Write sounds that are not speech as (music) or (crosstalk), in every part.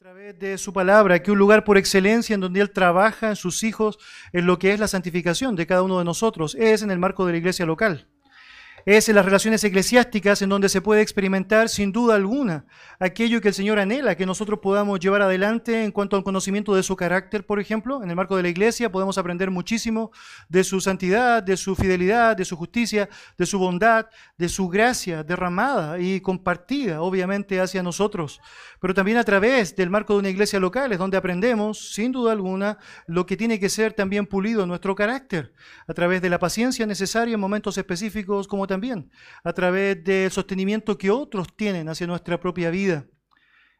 través de su palabra que un lugar por excelencia en donde Él trabaja en sus hijos en lo que es la santificación de cada uno de nosotros es en el marco de la iglesia local es en las relaciones eclesiásticas en donde se puede experimentar sin duda alguna aquello que el Señor anhela que nosotros podamos llevar adelante en cuanto al conocimiento de su carácter, por ejemplo. En el marco de la iglesia podemos aprender muchísimo de su santidad, de su fidelidad, de su justicia, de su bondad, de su gracia derramada y compartida, obviamente, hacia nosotros. Pero también a través del marco de una iglesia local es donde aprendemos, sin duda alguna, lo que tiene que ser también pulido nuestro carácter, a través de la paciencia necesaria en momentos específicos como también a través del sostenimiento que otros tienen hacia nuestra propia vida.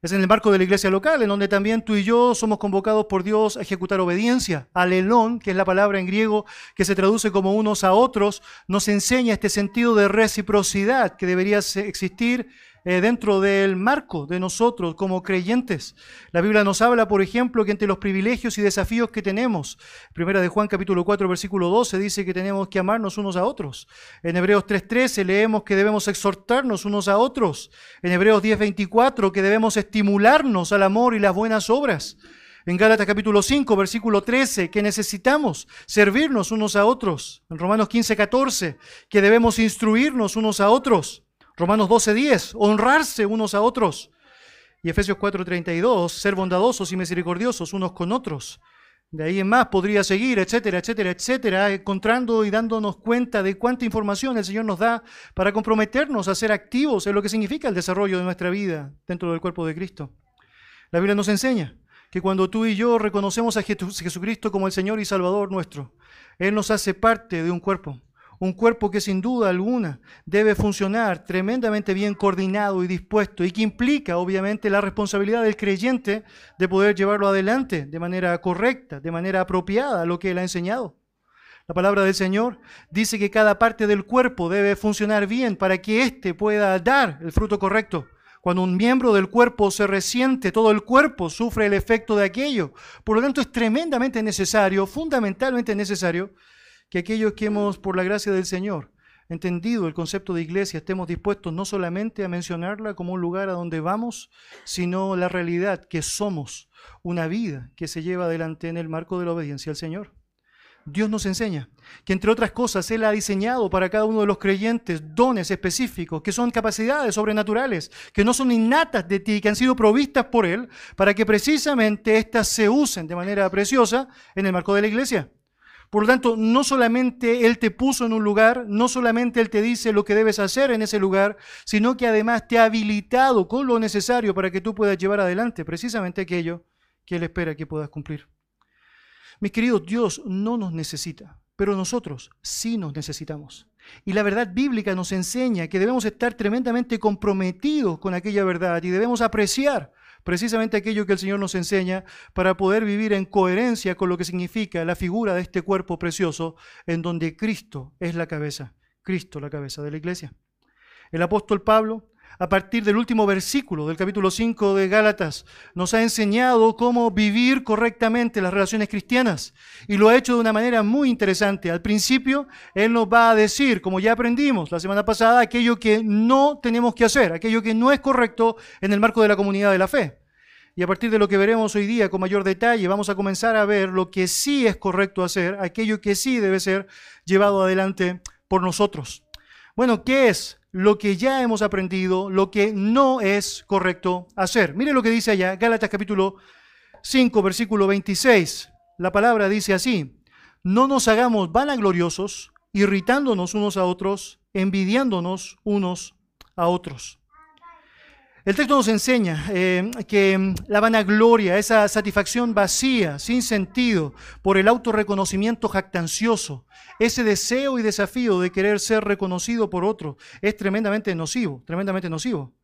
Es en el marco de la iglesia local, en donde también tú y yo somos convocados por Dios a ejecutar obediencia. Alelón, que es la palabra en griego que se traduce como unos a otros, nos enseña este sentido de reciprocidad que debería existir eh, dentro del marco de nosotros como creyentes. La Biblia nos habla, por ejemplo, que entre los privilegios y desafíos que tenemos, primera de Juan capítulo 4 versículo 12 dice que tenemos que amarnos unos a otros. En Hebreos 3.13 leemos que debemos exhortarnos unos a otros. En Hebreos 10.24 que debemos estimularnos al amor y las buenas obras. En Gálatas capítulo 5, versículo 13, que necesitamos servirnos unos a otros. En Romanos 15, 14, que debemos instruirnos unos a otros. Romanos 12:10, honrarse unos a otros. Y Efesios 4:32, ser bondadosos y misericordiosos unos con otros. De ahí en más podría seguir, etcétera, etcétera, etcétera, encontrando y dándonos cuenta de cuánta información el Señor nos da para comprometernos a ser activos en lo que significa el desarrollo de nuestra vida dentro del cuerpo de Cristo. La Biblia nos enseña que cuando tú y yo reconocemos a Jesucristo como el Señor y Salvador nuestro, Él nos hace parte de un cuerpo un cuerpo que sin duda alguna debe funcionar tremendamente bien coordinado y dispuesto y que implica obviamente la responsabilidad del creyente de poder llevarlo adelante de manera correcta, de manera apropiada a lo que él ha enseñado. La palabra del Señor dice que cada parte del cuerpo debe funcionar bien para que éste pueda dar el fruto correcto. Cuando un miembro del cuerpo se resiente, todo el cuerpo sufre el efecto de aquello. Por lo tanto, es tremendamente necesario, fundamentalmente necesario, que aquellos que hemos, por la gracia del Señor, entendido el concepto de iglesia, estemos dispuestos no solamente a mencionarla como un lugar a donde vamos, sino la realidad que somos una vida que se lleva adelante en el marco de la obediencia al Señor. Dios nos enseña que entre otras cosas Él ha diseñado para cada uno de los creyentes dones específicos, que son capacidades sobrenaturales, que no son innatas de ti, que han sido provistas por Él, para que precisamente éstas se usen de manera preciosa en el marco de la iglesia. Por lo tanto, no solamente Él te puso en un lugar, no solamente Él te dice lo que debes hacer en ese lugar, sino que además te ha habilitado con lo necesario para que tú puedas llevar adelante precisamente aquello que Él espera que puedas cumplir. Mis queridos, Dios no nos necesita, pero nosotros sí nos necesitamos. Y la verdad bíblica nos enseña que debemos estar tremendamente comprometidos con aquella verdad y debemos apreciar precisamente aquello que el Señor nos enseña para poder vivir en coherencia con lo que significa la figura de este cuerpo precioso en donde Cristo es la cabeza, Cristo la cabeza de la iglesia. El apóstol Pablo a partir del último versículo del capítulo 5 de Gálatas, nos ha enseñado cómo vivir correctamente las relaciones cristianas. Y lo ha hecho de una manera muy interesante. Al principio, Él nos va a decir, como ya aprendimos la semana pasada, aquello que no tenemos que hacer, aquello que no es correcto en el marco de la comunidad de la fe. Y a partir de lo que veremos hoy día con mayor detalle, vamos a comenzar a ver lo que sí es correcto hacer, aquello que sí debe ser llevado adelante por nosotros. Bueno, ¿qué es lo que ya hemos aprendido, lo que no es correcto hacer. Mire lo que dice allá, Gálatas capítulo 5, versículo 26. La palabra dice así, no nos hagamos vanagloriosos, irritándonos unos a otros, envidiándonos unos a otros. El texto nos enseña eh, que mm, la vanagloria, esa satisfacción vacía, sin sentido, por el autorreconocimiento jactancioso, ese deseo y desafío de querer ser reconocido por otro, es tremendamente nocivo, tremendamente nocivo.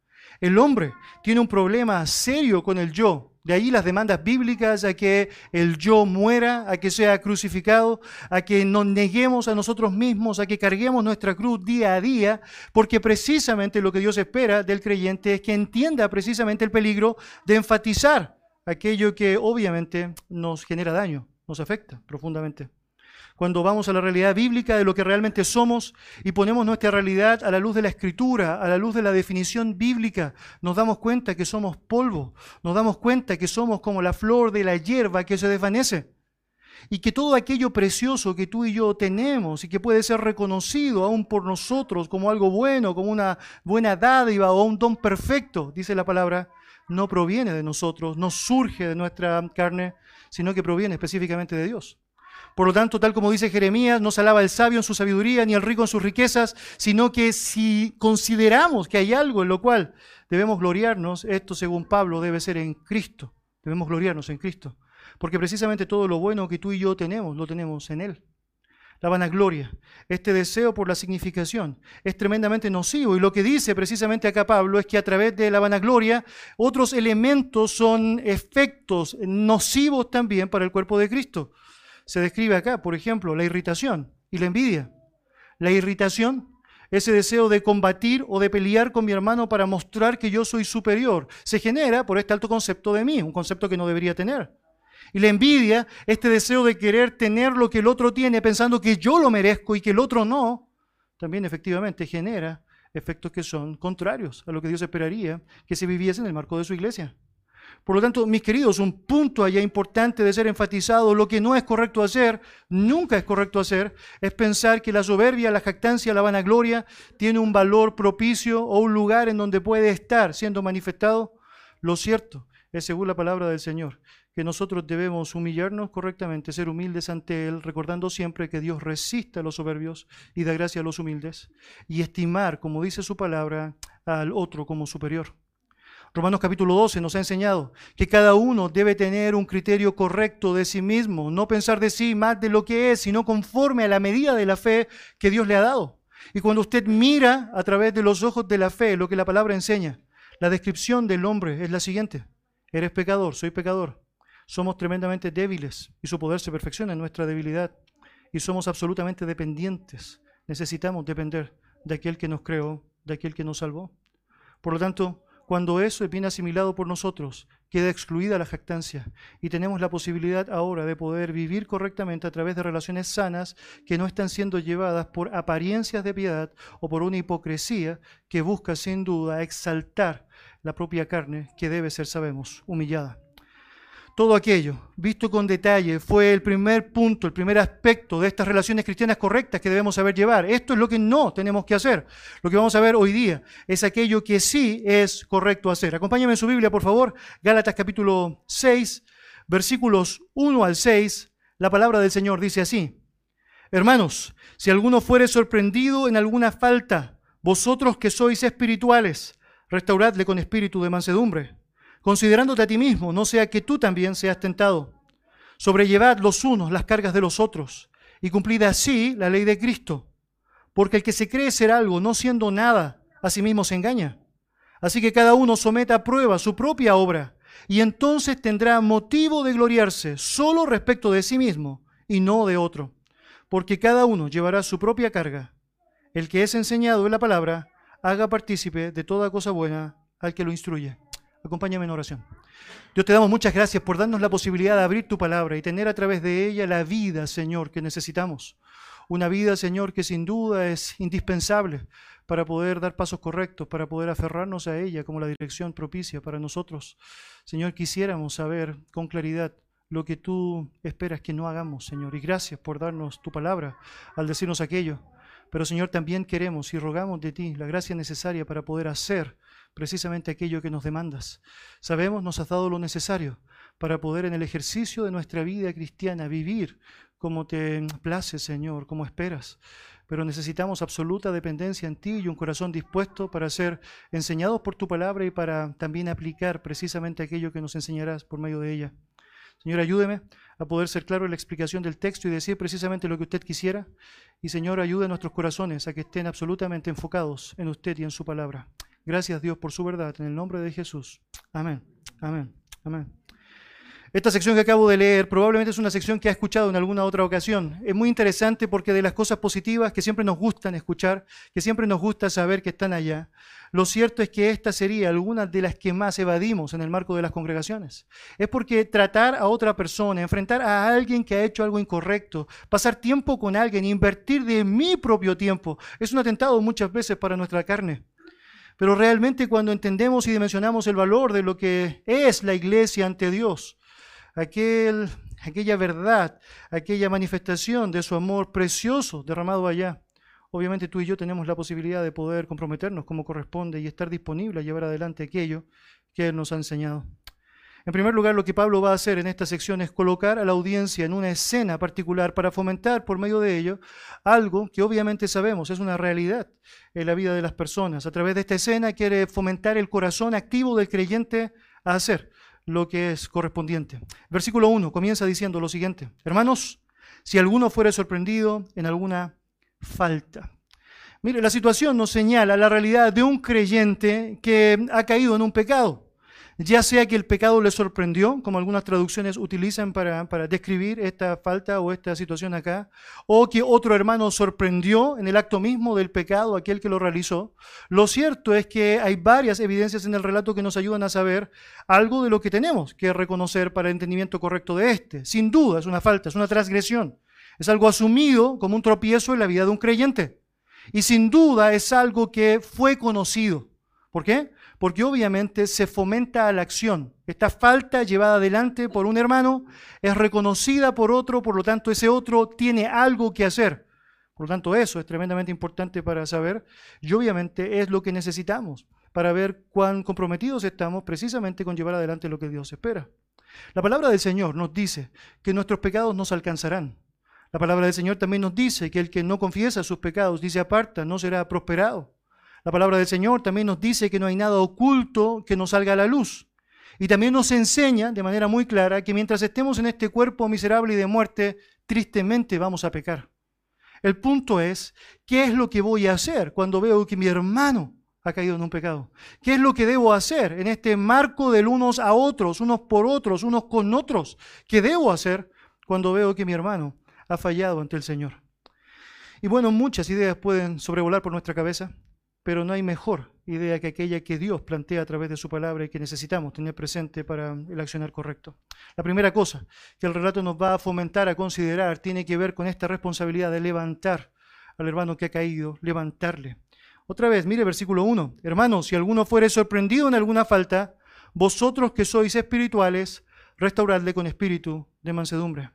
El hombre tiene un problema serio con el yo, de ahí las demandas bíblicas a que el yo muera, a que sea crucificado, a que nos neguemos a nosotros mismos, a que carguemos nuestra cruz día a día, porque precisamente lo que Dios espera del creyente es que entienda precisamente el peligro de enfatizar aquello que obviamente nos genera daño, nos afecta profundamente. Cuando vamos a la realidad bíblica de lo que realmente somos y ponemos nuestra realidad a la luz de la escritura, a la luz de la definición bíblica, nos damos cuenta que somos polvo, nos damos cuenta que somos como la flor de la hierba que se desvanece y que todo aquello precioso que tú y yo tenemos y que puede ser reconocido aún por nosotros como algo bueno, como una buena dádiva o un don perfecto, dice la palabra, no proviene de nosotros, no surge de nuestra carne, sino que proviene específicamente de Dios. Por lo tanto, tal como dice Jeremías, no se alaba el sabio en su sabiduría ni el rico en sus riquezas, sino que si consideramos que hay algo en lo cual debemos gloriarnos, esto según Pablo debe ser en Cristo. Debemos gloriarnos en Cristo. Porque precisamente todo lo bueno que tú y yo tenemos, lo tenemos en Él. La vanagloria, este deseo por la significación, es tremendamente nocivo. Y lo que dice precisamente acá Pablo es que a través de la vanagloria otros elementos son efectos nocivos también para el cuerpo de Cristo se describe acá, por ejemplo, la irritación y la envidia. La irritación, ese deseo de combatir o de pelear con mi hermano para mostrar que yo soy superior, se genera por este alto concepto de mí, un concepto que no debería tener. Y la envidia, este deseo de querer tener lo que el otro tiene pensando que yo lo merezco y que el otro no, también efectivamente genera efectos que son contrarios a lo que Dios esperaría que se viviese en el marco de su iglesia. Por lo tanto, mis queridos, un punto allá importante de ser enfatizado, lo que no es correcto hacer, nunca es correcto hacer, es pensar que la soberbia, la jactancia, la vanagloria tiene un valor propicio o un lugar en donde puede estar siendo manifestado. Lo cierto es, según la palabra del Señor, que nosotros debemos humillarnos correctamente, ser humildes ante Él, recordando siempre que Dios resiste a los soberbios y da gracia a los humildes, y estimar, como dice su palabra, al otro como superior. Romanos capítulo 12 nos ha enseñado que cada uno debe tener un criterio correcto de sí mismo, no pensar de sí más de lo que es, sino conforme a la medida de la fe que Dios le ha dado. Y cuando usted mira a través de los ojos de la fe lo que la palabra enseña, la descripción del hombre es la siguiente. Eres pecador, soy pecador. Somos tremendamente débiles y su poder se perfecciona en nuestra debilidad. Y somos absolutamente dependientes. Necesitamos depender de aquel que nos creó, de aquel que nos salvó. Por lo tanto, cuando eso es bien asimilado por nosotros, queda excluida la jactancia y tenemos la posibilidad ahora de poder vivir correctamente a través de relaciones sanas que no están siendo llevadas por apariencias de piedad o por una hipocresía que busca sin duda exaltar la propia carne que debe ser, sabemos, humillada. Todo aquello, visto con detalle, fue el primer punto, el primer aspecto de estas relaciones cristianas correctas que debemos saber llevar. Esto es lo que no tenemos que hacer. Lo que vamos a ver hoy día es aquello que sí es correcto hacer. Acompáñame en su Biblia, por favor. Gálatas capítulo 6, versículos 1 al 6. La palabra del Señor dice así. Hermanos, si alguno fuere sorprendido en alguna falta, vosotros que sois espirituales, restauradle con espíritu de mansedumbre considerándote a ti mismo, no sea que tú también seas tentado. Sobrellevad los unos las cargas de los otros y cumplid así la ley de Cristo. Porque el que se cree ser algo no siendo nada, a sí mismo se engaña. Así que cada uno someta a prueba su propia obra y entonces tendrá motivo de gloriarse solo respecto de sí mismo y no de otro. Porque cada uno llevará su propia carga. El que es enseñado en la palabra, haga partícipe de toda cosa buena al que lo instruye. Acompáñame en oración. Dios te damos muchas gracias por darnos la posibilidad de abrir tu palabra y tener a través de ella la vida, Señor, que necesitamos. Una vida, Señor, que sin duda es indispensable para poder dar pasos correctos, para poder aferrarnos a ella como la dirección propicia para nosotros. Señor, quisiéramos saber con claridad lo que tú esperas que no hagamos, Señor. Y gracias por darnos tu palabra al decirnos aquello. Pero, Señor, también queremos y rogamos de ti la gracia necesaria para poder hacer precisamente aquello que nos demandas. Sabemos, nos has dado lo necesario para poder en el ejercicio de nuestra vida cristiana vivir como te place, Señor, como esperas. Pero necesitamos absoluta dependencia en ti y un corazón dispuesto para ser enseñados por tu palabra y para también aplicar precisamente aquello que nos enseñarás por medio de ella. Señor, ayúdeme a poder ser claro en la explicación del texto y decir precisamente lo que usted quisiera. Y Señor, ayude a nuestros corazones a que estén absolutamente enfocados en usted y en su palabra. Gracias Dios por su verdad, en el nombre de Jesús. Amén, amén, amén. Esta sección que acabo de leer probablemente es una sección que ha escuchado en alguna otra ocasión. Es muy interesante porque de las cosas positivas que siempre nos gustan escuchar, que siempre nos gusta saber que están allá, lo cierto es que esta sería alguna de las que más evadimos en el marco de las congregaciones. Es porque tratar a otra persona, enfrentar a alguien que ha hecho algo incorrecto, pasar tiempo con alguien, invertir de mi propio tiempo, es un atentado muchas veces para nuestra carne. Pero realmente cuando entendemos y dimensionamos el valor de lo que es la iglesia ante Dios, aquel, aquella verdad, aquella manifestación de su amor precioso derramado allá. Obviamente tú y yo tenemos la posibilidad de poder comprometernos como corresponde y estar disponible a llevar adelante aquello que Él nos ha enseñado. En primer lugar, lo que Pablo va a hacer en esta sección es colocar a la audiencia en una escena particular para fomentar por medio de ello algo que obviamente sabemos es una realidad en la vida de las personas. A través de esta escena quiere fomentar el corazón activo del creyente a hacer lo que es correspondiente. Versículo 1 comienza diciendo lo siguiente, hermanos, si alguno fuere sorprendido en alguna falta. Mire, la situación nos señala la realidad de un creyente que ha caído en un pecado ya sea que el pecado le sorprendió, como algunas traducciones utilizan para, describir esta falta o esta situación acá, o que otro hermano sorprendió en el acto mismo del pecado aquel que lo realizó. Lo cierto es que hay varias evidencias en el relato que nos ayudan a saber algo de lo que tenemos que reconocer para el entendimiento correcto de este. Sin duda es una falta, es una transgresión, es algo asumido como un tropiezo en la vida de un creyente. Y sin duda es algo que fue conocido. ¿Por qué? Porque obviamente se fomenta la acción. Esta falta llevada adelante por un hermano es reconocida por otro, por lo tanto ese otro tiene algo que hacer. Por lo tanto eso es tremendamente importante para saber y obviamente es lo que necesitamos para ver cuán comprometidos estamos precisamente con llevar adelante lo que Dios espera. La palabra del Señor nos dice que nuestros pecados nos alcanzarán. La palabra del Señor también nos dice que el que no confiesa sus pecados, dice aparta, no será prosperado. La palabra del Señor también nos dice que no hay nada oculto que nos salga a la luz. Y también nos enseña de manera muy clara que mientras estemos en este cuerpo miserable y de muerte, tristemente vamos a pecar. El punto es, ¿qué es lo que voy a hacer cuando veo que mi hermano ha caído en un pecado? ¿Qué es lo que debo hacer en este marco del unos a otros, unos por otros, unos con otros? ¿Qué debo hacer cuando veo que mi hermano ha fallado ante el Señor? Y bueno, muchas ideas pueden sobrevolar por nuestra cabeza pero no hay mejor idea que aquella que Dios plantea a través de su palabra y que necesitamos tener presente para el accionar correcto. La primera cosa que el relato nos va a fomentar a considerar tiene que ver con esta responsabilidad de levantar al hermano que ha caído, levantarle. Otra vez, mire versículo 1. Hermanos, si alguno fuere sorprendido en alguna falta, vosotros que sois espirituales, restauradle con espíritu de mansedumbre.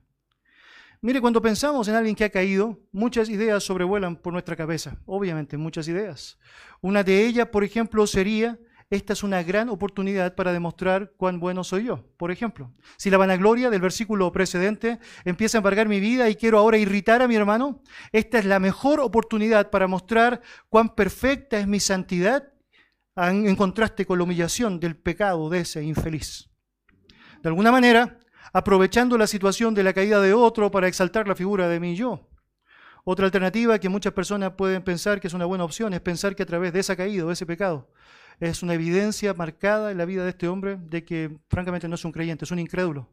Mire, cuando pensamos en alguien que ha caído, muchas ideas sobrevuelan por nuestra cabeza, obviamente muchas ideas. Una de ellas, por ejemplo, sería, esta es una gran oportunidad para demostrar cuán bueno soy yo. Por ejemplo, si la vanagloria del versículo precedente empieza a embargar mi vida y quiero ahora irritar a mi hermano, esta es la mejor oportunidad para mostrar cuán perfecta es mi santidad en contraste con la humillación del pecado de ese infeliz. De alguna manera, aprovechando la situación de la caída de otro para exaltar la figura de mí y yo. Otra alternativa que muchas personas pueden pensar que es una buena opción es pensar que a través de esa caída, de ese pecado, es una evidencia marcada en la vida de este hombre de que francamente no es un creyente, es un incrédulo.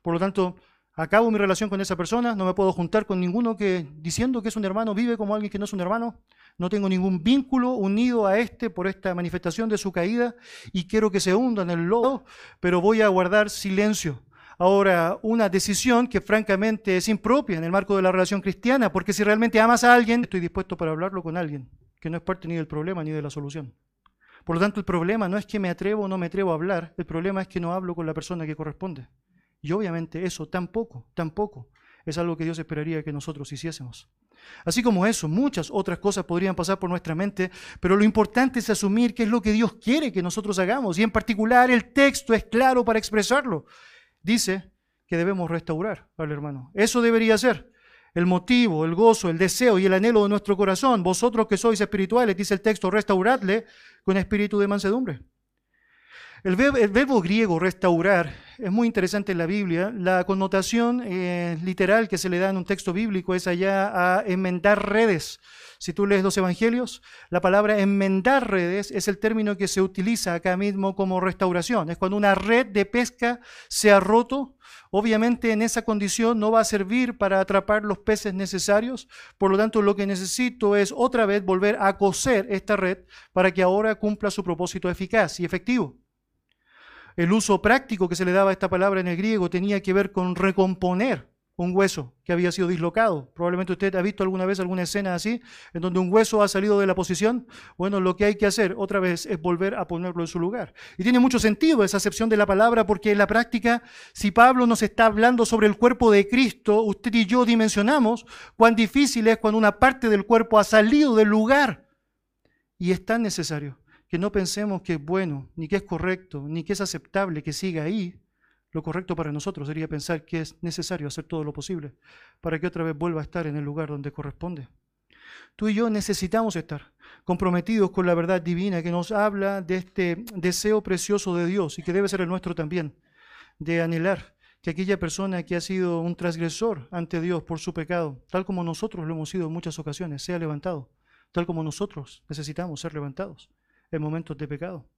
Por lo tanto, acabo mi relación con esa persona, no me puedo juntar con ninguno que diciendo que es un hermano vive como alguien que no es un hermano, no tengo ningún vínculo unido a este por esta manifestación de su caída y quiero que se hunda en el lodo, pero voy a guardar silencio ahora una decisión que francamente es impropia en el marco de la relación cristiana, porque si realmente amas a alguien, estoy dispuesto para hablarlo con alguien, que no es parte ni del problema ni de la solución. Por lo tanto, el problema no es que me atrevo o no me atrevo a hablar, el problema es que no hablo con la persona que corresponde. Y obviamente eso tampoco, tampoco es algo que Dios esperaría que nosotros hiciésemos. Así como eso, muchas otras cosas podrían pasar por nuestra mente, pero lo importante es asumir qué es lo que Dios quiere que nosotros hagamos. Y en particular el texto es claro para expresarlo dice que debemos restaurar al hermano. Eso debería ser el motivo, el gozo, el deseo y el anhelo de nuestro corazón. Vosotros que sois espirituales, dice el texto, restauradle con espíritu de mansedumbre. El verbo, griego restaurar es muy interesante en la Biblia. La connotación eh, literal que se le da en un texto bíblico es allá a enmendar redes. Si tú lees los evangelios, la palabra enmendar redes es el término que se utiliza acá mismo como restauración. Es cuando una red de pesca se ha roto. Obviamente en esa condición no va a servir para atrapar los peces necesarios. Por lo tanto, lo que necesito es otra vez volver a coser esta red para que ahora cumpla su propósito eficaz y efectivo. El uso práctico que se le daba a esta palabra en el griego tenía que ver con recomponer un hueso que había sido dislocado. Probablemente usted ha visto alguna vez alguna escena así, en donde un hueso ha salido de la posición. Bueno, lo que hay que hacer otra vez es volver a ponerlo en su lugar. Y tiene mucho sentido esa acepción de la palabra, porque en la práctica, si Pablo nos está hablando sobre el cuerpo de Cristo, usted y yo dimensionamos cuán difícil es cuando una parte del cuerpo ha salido del lugar. Y es tan necesario que no pensemos que es bueno, ni que es correcto, ni que es aceptable que siga ahí. Lo correcto para nosotros sería pensar que es necesario hacer todo lo posible para que otra vez vuelva a estar en el lugar donde corresponde. Tú y yo necesitamos estar comprometidos con la verdad divina que nos habla de este deseo precioso de Dios y que debe ser el nuestro también, de anhelar que aquella persona que ha sido un transgresor ante Dios por su pecado, tal como nosotros lo hemos sido en muchas ocasiones, sea levantado, tal como nosotros necesitamos ser levantados en momentos de pecado.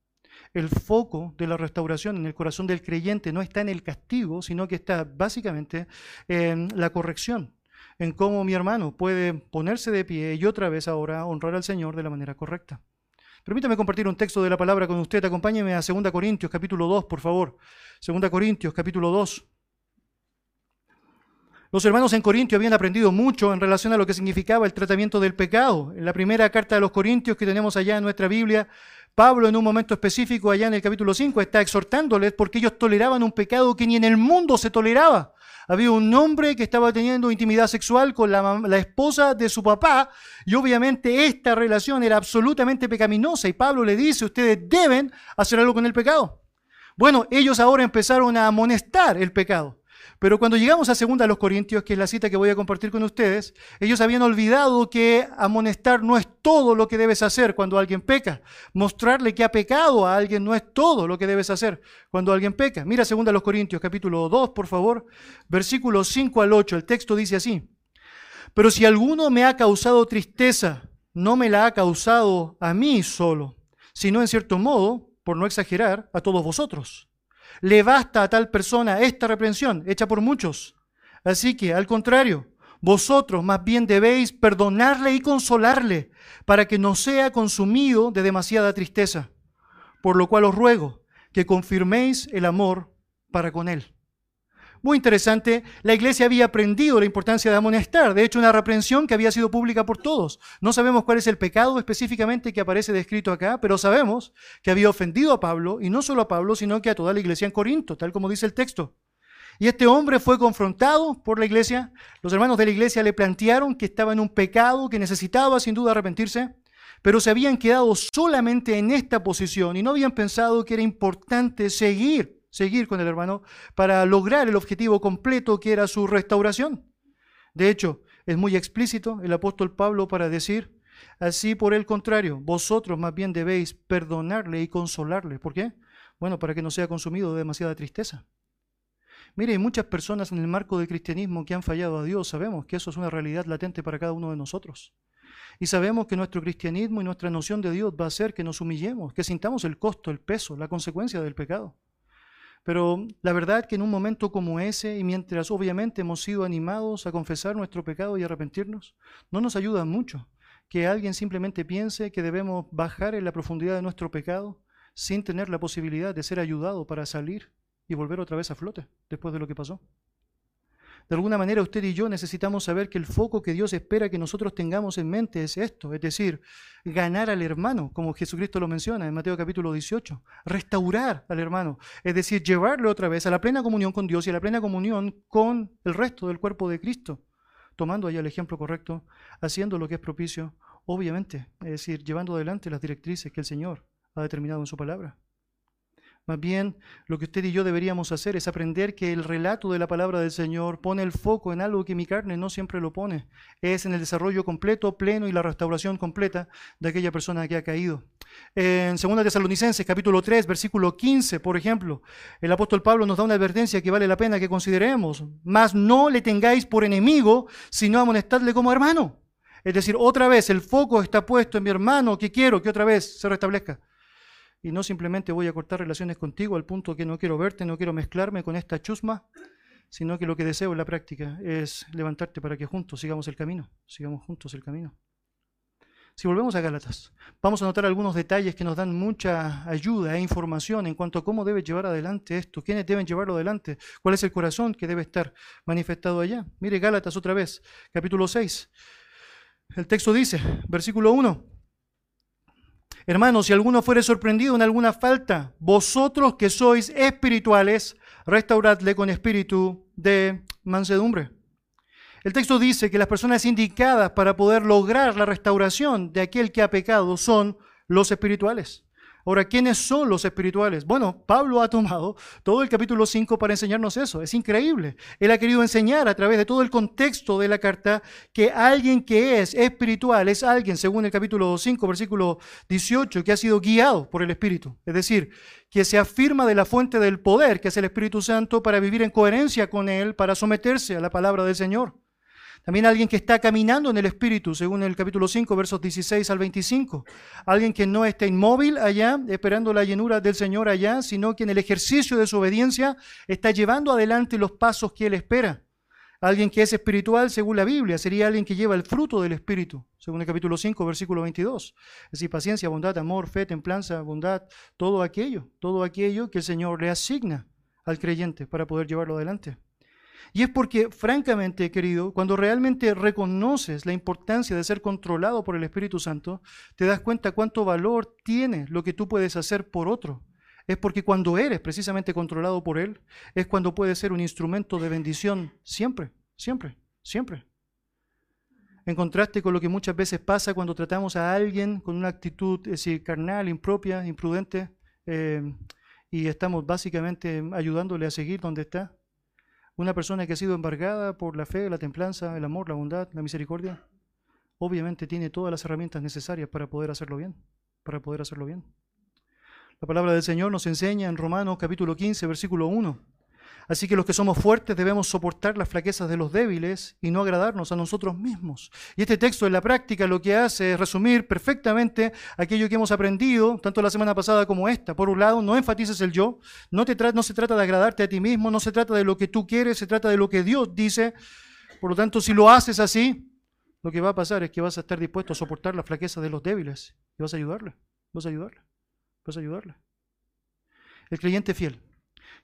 El foco de la restauración en el corazón del creyente no está en el castigo, sino que está básicamente en la corrección, en cómo mi hermano puede ponerse de pie y otra vez ahora honrar al Señor de la manera correcta. Permítame compartir un texto de la palabra con usted. Acompáñeme a 2 Corintios capítulo 2, por favor. 2 Corintios capítulo 2. Los hermanos en Corintio habían aprendido mucho en relación a lo que significaba el tratamiento del pecado. En la primera carta de los Corintios que tenemos allá en nuestra Biblia, Pablo en un momento específico allá en el capítulo 5 está exhortándoles porque ellos toleraban un pecado que ni en el mundo se toleraba. Había un hombre que estaba teniendo intimidad sexual con la, la, esposa de su papá y obviamente esta relación era absolutamente pecaminosa y Pablo le dice, ustedes deben hacer algo con el pecado. Bueno, ellos ahora empezaron a amonestar el pecado. Pero cuando llegamos a segunda a los Corintios, que es la cita que voy a compartir con ustedes, ellos habían olvidado que amonestar no es todo lo que debes hacer cuando alguien peca. Mostrarle que ha pecado a alguien no es todo lo que debes hacer cuando alguien peca. Mira segunda a los Corintios, capítulo 2, por favor, versículos 5 al 8. El texto dice así: Pero si alguno me ha causado tristeza, no me la ha causado a mí solo, sino en cierto modo, por no exagerar, a todos vosotros le basta a tal persona esta reprensión hecha por muchos. Así que, al contrario, vosotros más bien debéis perdonarle y consolarle para que no sea consumido de demasiada tristeza. Por lo cual os ruego que confirméis el amor para con él. Muy interesante, la iglesia había aprendido la importancia de amonestar, de hecho una reprensión que había sido pública por todos. No sabemos cuál es el pecado específicamente que aparece descrito acá, pero sabemos que había ofendido a Pablo, y no solo a Pablo, sino que a toda la iglesia en Corinto, tal como dice el texto. Y este hombre fue confrontado por la iglesia. Los hermanos de la iglesia le plantearon que estaba en un pecado, que necesitaba sin duda arrepentirse, pero se habían quedado solamente en esta posición y no habían pensado que era importante seguir seguir con el hermano para lograr el objetivo completo que era su restauración. De hecho, es muy explícito el apóstol Pablo para decir, así por el contrario, vosotros más bien debéis perdonarle y consolarle. ¿Por qué? Bueno, para que no sea consumido de demasiada tristeza. Mire, hay muchas personas en el marco del cristianismo que han fallado a Dios. Sabemos que eso es una realidad latente para cada uno de nosotros. Y sabemos que nuestro cristianismo y nuestra noción de Dios va a ser que nos humillemos, que sintamos el costo, el peso, la consecuencia del pecado. Pero la verdad que en un momento como ese, y mientras obviamente hemos sido animados a confesar nuestro pecado y arrepentirnos, no nos ayuda mucho que alguien simplemente piense que debemos bajar en la profundidad de nuestro pecado sin tener la posibilidad de ser ayudado para salir y volver otra vez a flote después de lo que pasó. De alguna manera usted y yo necesitamos saber que el foco que Dios espera que nosotros tengamos en mente es esto, es decir, ganar al hermano, como Jesucristo lo menciona en Mateo capítulo 18, restaurar al hermano, es decir, llevarlo otra vez a la plena comunión con Dios y a la plena comunión con el resto del cuerpo de Cristo, tomando allá el ejemplo correcto, haciendo lo que es propicio, obviamente, es decir, llevando adelante las directrices que el Señor ha determinado en su palabra. Más bien, lo que usted y yo deberíamos hacer es aprender que el relato de la palabra del Señor pone el foco en algo que mi carne no siempre lo pone. Es en el desarrollo completo, pleno y la restauración completa de aquella persona que ha caído. En 2 Tesalonicenses, capítulo 3, versículo 15, por ejemplo, el apóstol Pablo nos da una advertencia que vale la pena que consideremos. Mas no le tengáis por enemigo, sino amonestadle como hermano. Es decir, otra vez el foco está puesto en mi hermano que quiero que otra vez se restablezca y no simplemente voy a cortar relaciones contigo al punto que no quiero verte, no quiero mezclarme con esta chusma, sino que lo que deseo en la práctica es levantarte para que juntos sigamos el camino, sigamos juntos el camino. Si volvemos a Gálatas, vamos a notar algunos detalles que nos dan mucha ayuda e información en cuanto a cómo debe llevar adelante esto, quiénes deben llevarlo adelante, cuál es el corazón que debe estar manifestado allá. Mire Gálatas otra vez, capítulo 6. El texto dice, versículo 1, Hermanos, si alguno fuere sorprendido en alguna falta, vosotros que sois espirituales, restauradle con espíritu de mansedumbre. El texto dice que las personas indicadas para poder lograr la restauración de aquel que ha pecado son los espirituales. Ahora, ¿quiénes son los espirituales? Bueno, Pablo ha tomado todo el capítulo 5 para enseñarnos eso. Es increíble. Él ha querido enseñar a través de todo el contexto de la carta que alguien que es espiritual es alguien, según el capítulo 5, versículo 18, que ha sido guiado por el Espíritu. Es decir, que se afirma de la fuente del poder, que es el Espíritu Santo, para vivir en coherencia con Él, para someterse a la palabra del Señor. También alguien que está caminando en el Espíritu, según el capítulo 5, versos 16 al 25. Alguien que no está inmóvil allá, esperando la llenura del Señor allá, sino que en el ejercicio de su obediencia está llevando adelante los pasos que Él espera. Alguien que es espiritual, según la Biblia, sería alguien que lleva el fruto del Espíritu, según el capítulo 5, versículo 22. Es decir, paciencia, bondad, amor, fe, templanza, bondad, todo aquello, todo aquello que el Señor le asigna al creyente para poder llevarlo adelante. Y es porque, francamente, querido, cuando realmente reconoces la importancia de ser controlado por el Espíritu Santo, te das cuenta cuánto valor tiene lo que tú puedes hacer por otro. Es porque cuando eres precisamente controlado por Él, es cuando puedes ser un instrumento de bendición siempre, siempre, siempre. En contraste con lo que muchas veces pasa cuando tratamos a alguien con una actitud es decir, carnal, impropia, imprudente, eh, y estamos básicamente ayudándole a seguir donde está. Una persona que ha sido embargada por la fe, la templanza, el amor, la bondad, la misericordia, obviamente tiene todas las herramientas necesarias para poder hacerlo bien, para poder hacerlo bien. La palabra del Señor nos enseña en Romanos capítulo 15, versículo 1, Así que los que somos fuertes debemos soportar las flaquezas de los débiles y no agradarnos a nosotros mismos. Y este texto en la práctica lo que hace es resumir perfectamente aquello que hemos aprendido, tanto la semana pasada como esta. Por un lado, no enfatices el yo, no, te no se trata de agradarte a ti mismo, no se trata de lo que tú quieres, se trata de lo que Dios dice. Por lo tanto, si lo haces así, lo que va a pasar es que vas a estar dispuesto a soportar las flaquezas de los débiles y vas a ayudarle, vas a ayudarle, vas a ayudarle. El creyente fiel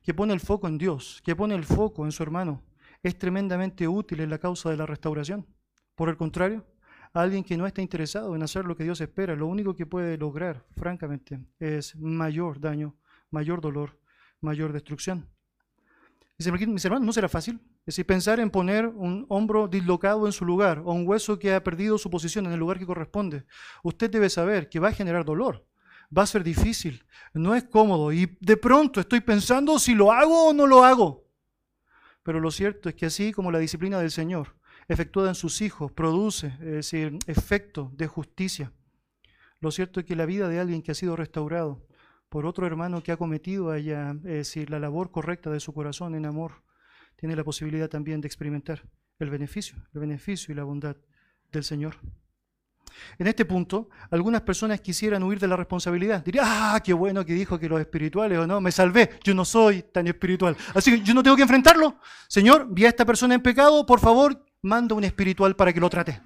que pone el foco en Dios, que pone el foco en su hermano, es tremendamente útil en la causa de la restauración. Por el contrario, alguien que no está interesado en hacer lo que Dios espera, lo único que puede lograr, francamente, es mayor daño, mayor dolor, mayor destrucción. Mis hermanos, no será fácil. Es decir, pensar en poner un hombro dislocado en su lugar o un hueso que ha perdido su posición en el lugar que corresponde. Usted debe saber que va a generar dolor va a ser difícil, no es cómodo y de pronto estoy pensando si lo hago o no lo hago. Pero lo cierto es que así como la disciplina del Señor, efectuada en sus hijos, produce, es decir, efecto de justicia, lo cierto es que la vida de alguien que ha sido restaurado por otro hermano que ha cometido allá, es decir, la labor correcta de su corazón en amor, tiene la posibilidad también de experimentar el beneficio, el beneficio y la bondad del Señor. En este punto, algunas personas quisieran huir de la responsabilidad. Dirían, ah, qué bueno que dijo que los espirituales o no, me salvé, yo no soy tan espiritual. Así que yo no tengo que enfrentarlo. Señor, vi a esta persona en pecado, por favor, manda un espiritual para que lo trate.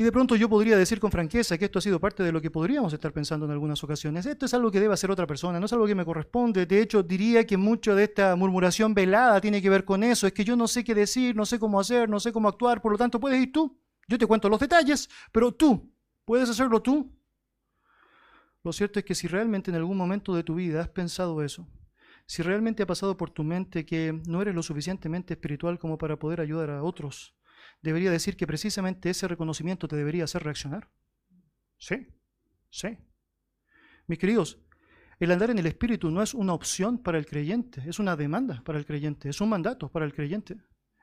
Y de pronto yo podría decir con franqueza que esto ha sido parte de lo que podríamos estar pensando en algunas ocasiones. Esto es algo que debe hacer otra persona, no es algo que me corresponde. De hecho, diría que mucho de esta murmuración velada tiene que ver con eso. Es que yo no sé qué decir, no sé cómo hacer, no sé cómo actuar, por lo tanto, puedes ir tú. Yo te cuento los detalles, pero tú, ¿puedes hacerlo tú? Lo cierto es que si realmente en algún momento de tu vida has pensado eso, si realmente ha pasado por tu mente que no eres lo suficientemente espiritual como para poder ayudar a otros, debería decir que precisamente ese reconocimiento te debería hacer reaccionar. Sí, sí. Mis queridos, El andar en el Espíritu no es una opción para el creyente, es una demanda para el creyente, es un mandato para el creyente.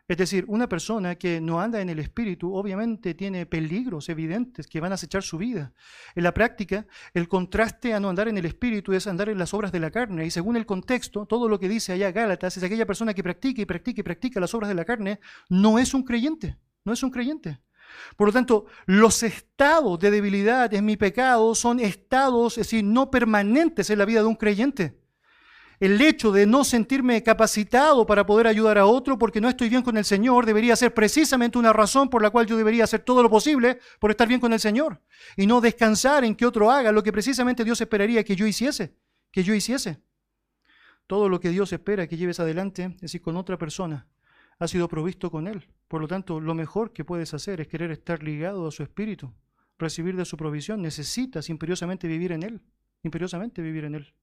Es decir, una persona que no anda en el Espíritu obviamente tiene peligros evidentes que van a acechar su vida. En la práctica, el contraste a no andar en el Espíritu es andar en las obras de la carne. Y según el contexto, todo lo que dice allá Gálatas es aquella persona que practica y practica y practica las obras de la carne, no es un creyente, no es un creyente. Por lo tanto, los estados de debilidad en mi pecado son estados, es decir, no permanentes en la vida de un creyente el hecho de no sentirme capacitado para poder ayudar a otro porque no estoy bien con el Señor debería ser precisamente una razón por la cual yo debería hacer todo lo posible por estar bien con el Señor y no descansar en que otro haga lo que precisamente Dios esperaría que yo hiciese, que yo hiciese. Todo lo que Dios espera que lleves adelante, es decir, con otra persona, ha sido provisto con Él. Por lo tanto, lo mejor que puedes hacer es querer estar ligado a su espíritu, recibir de su provisión. Necesitas imperiosamente vivir en Él, imperiosamente vivir en Él.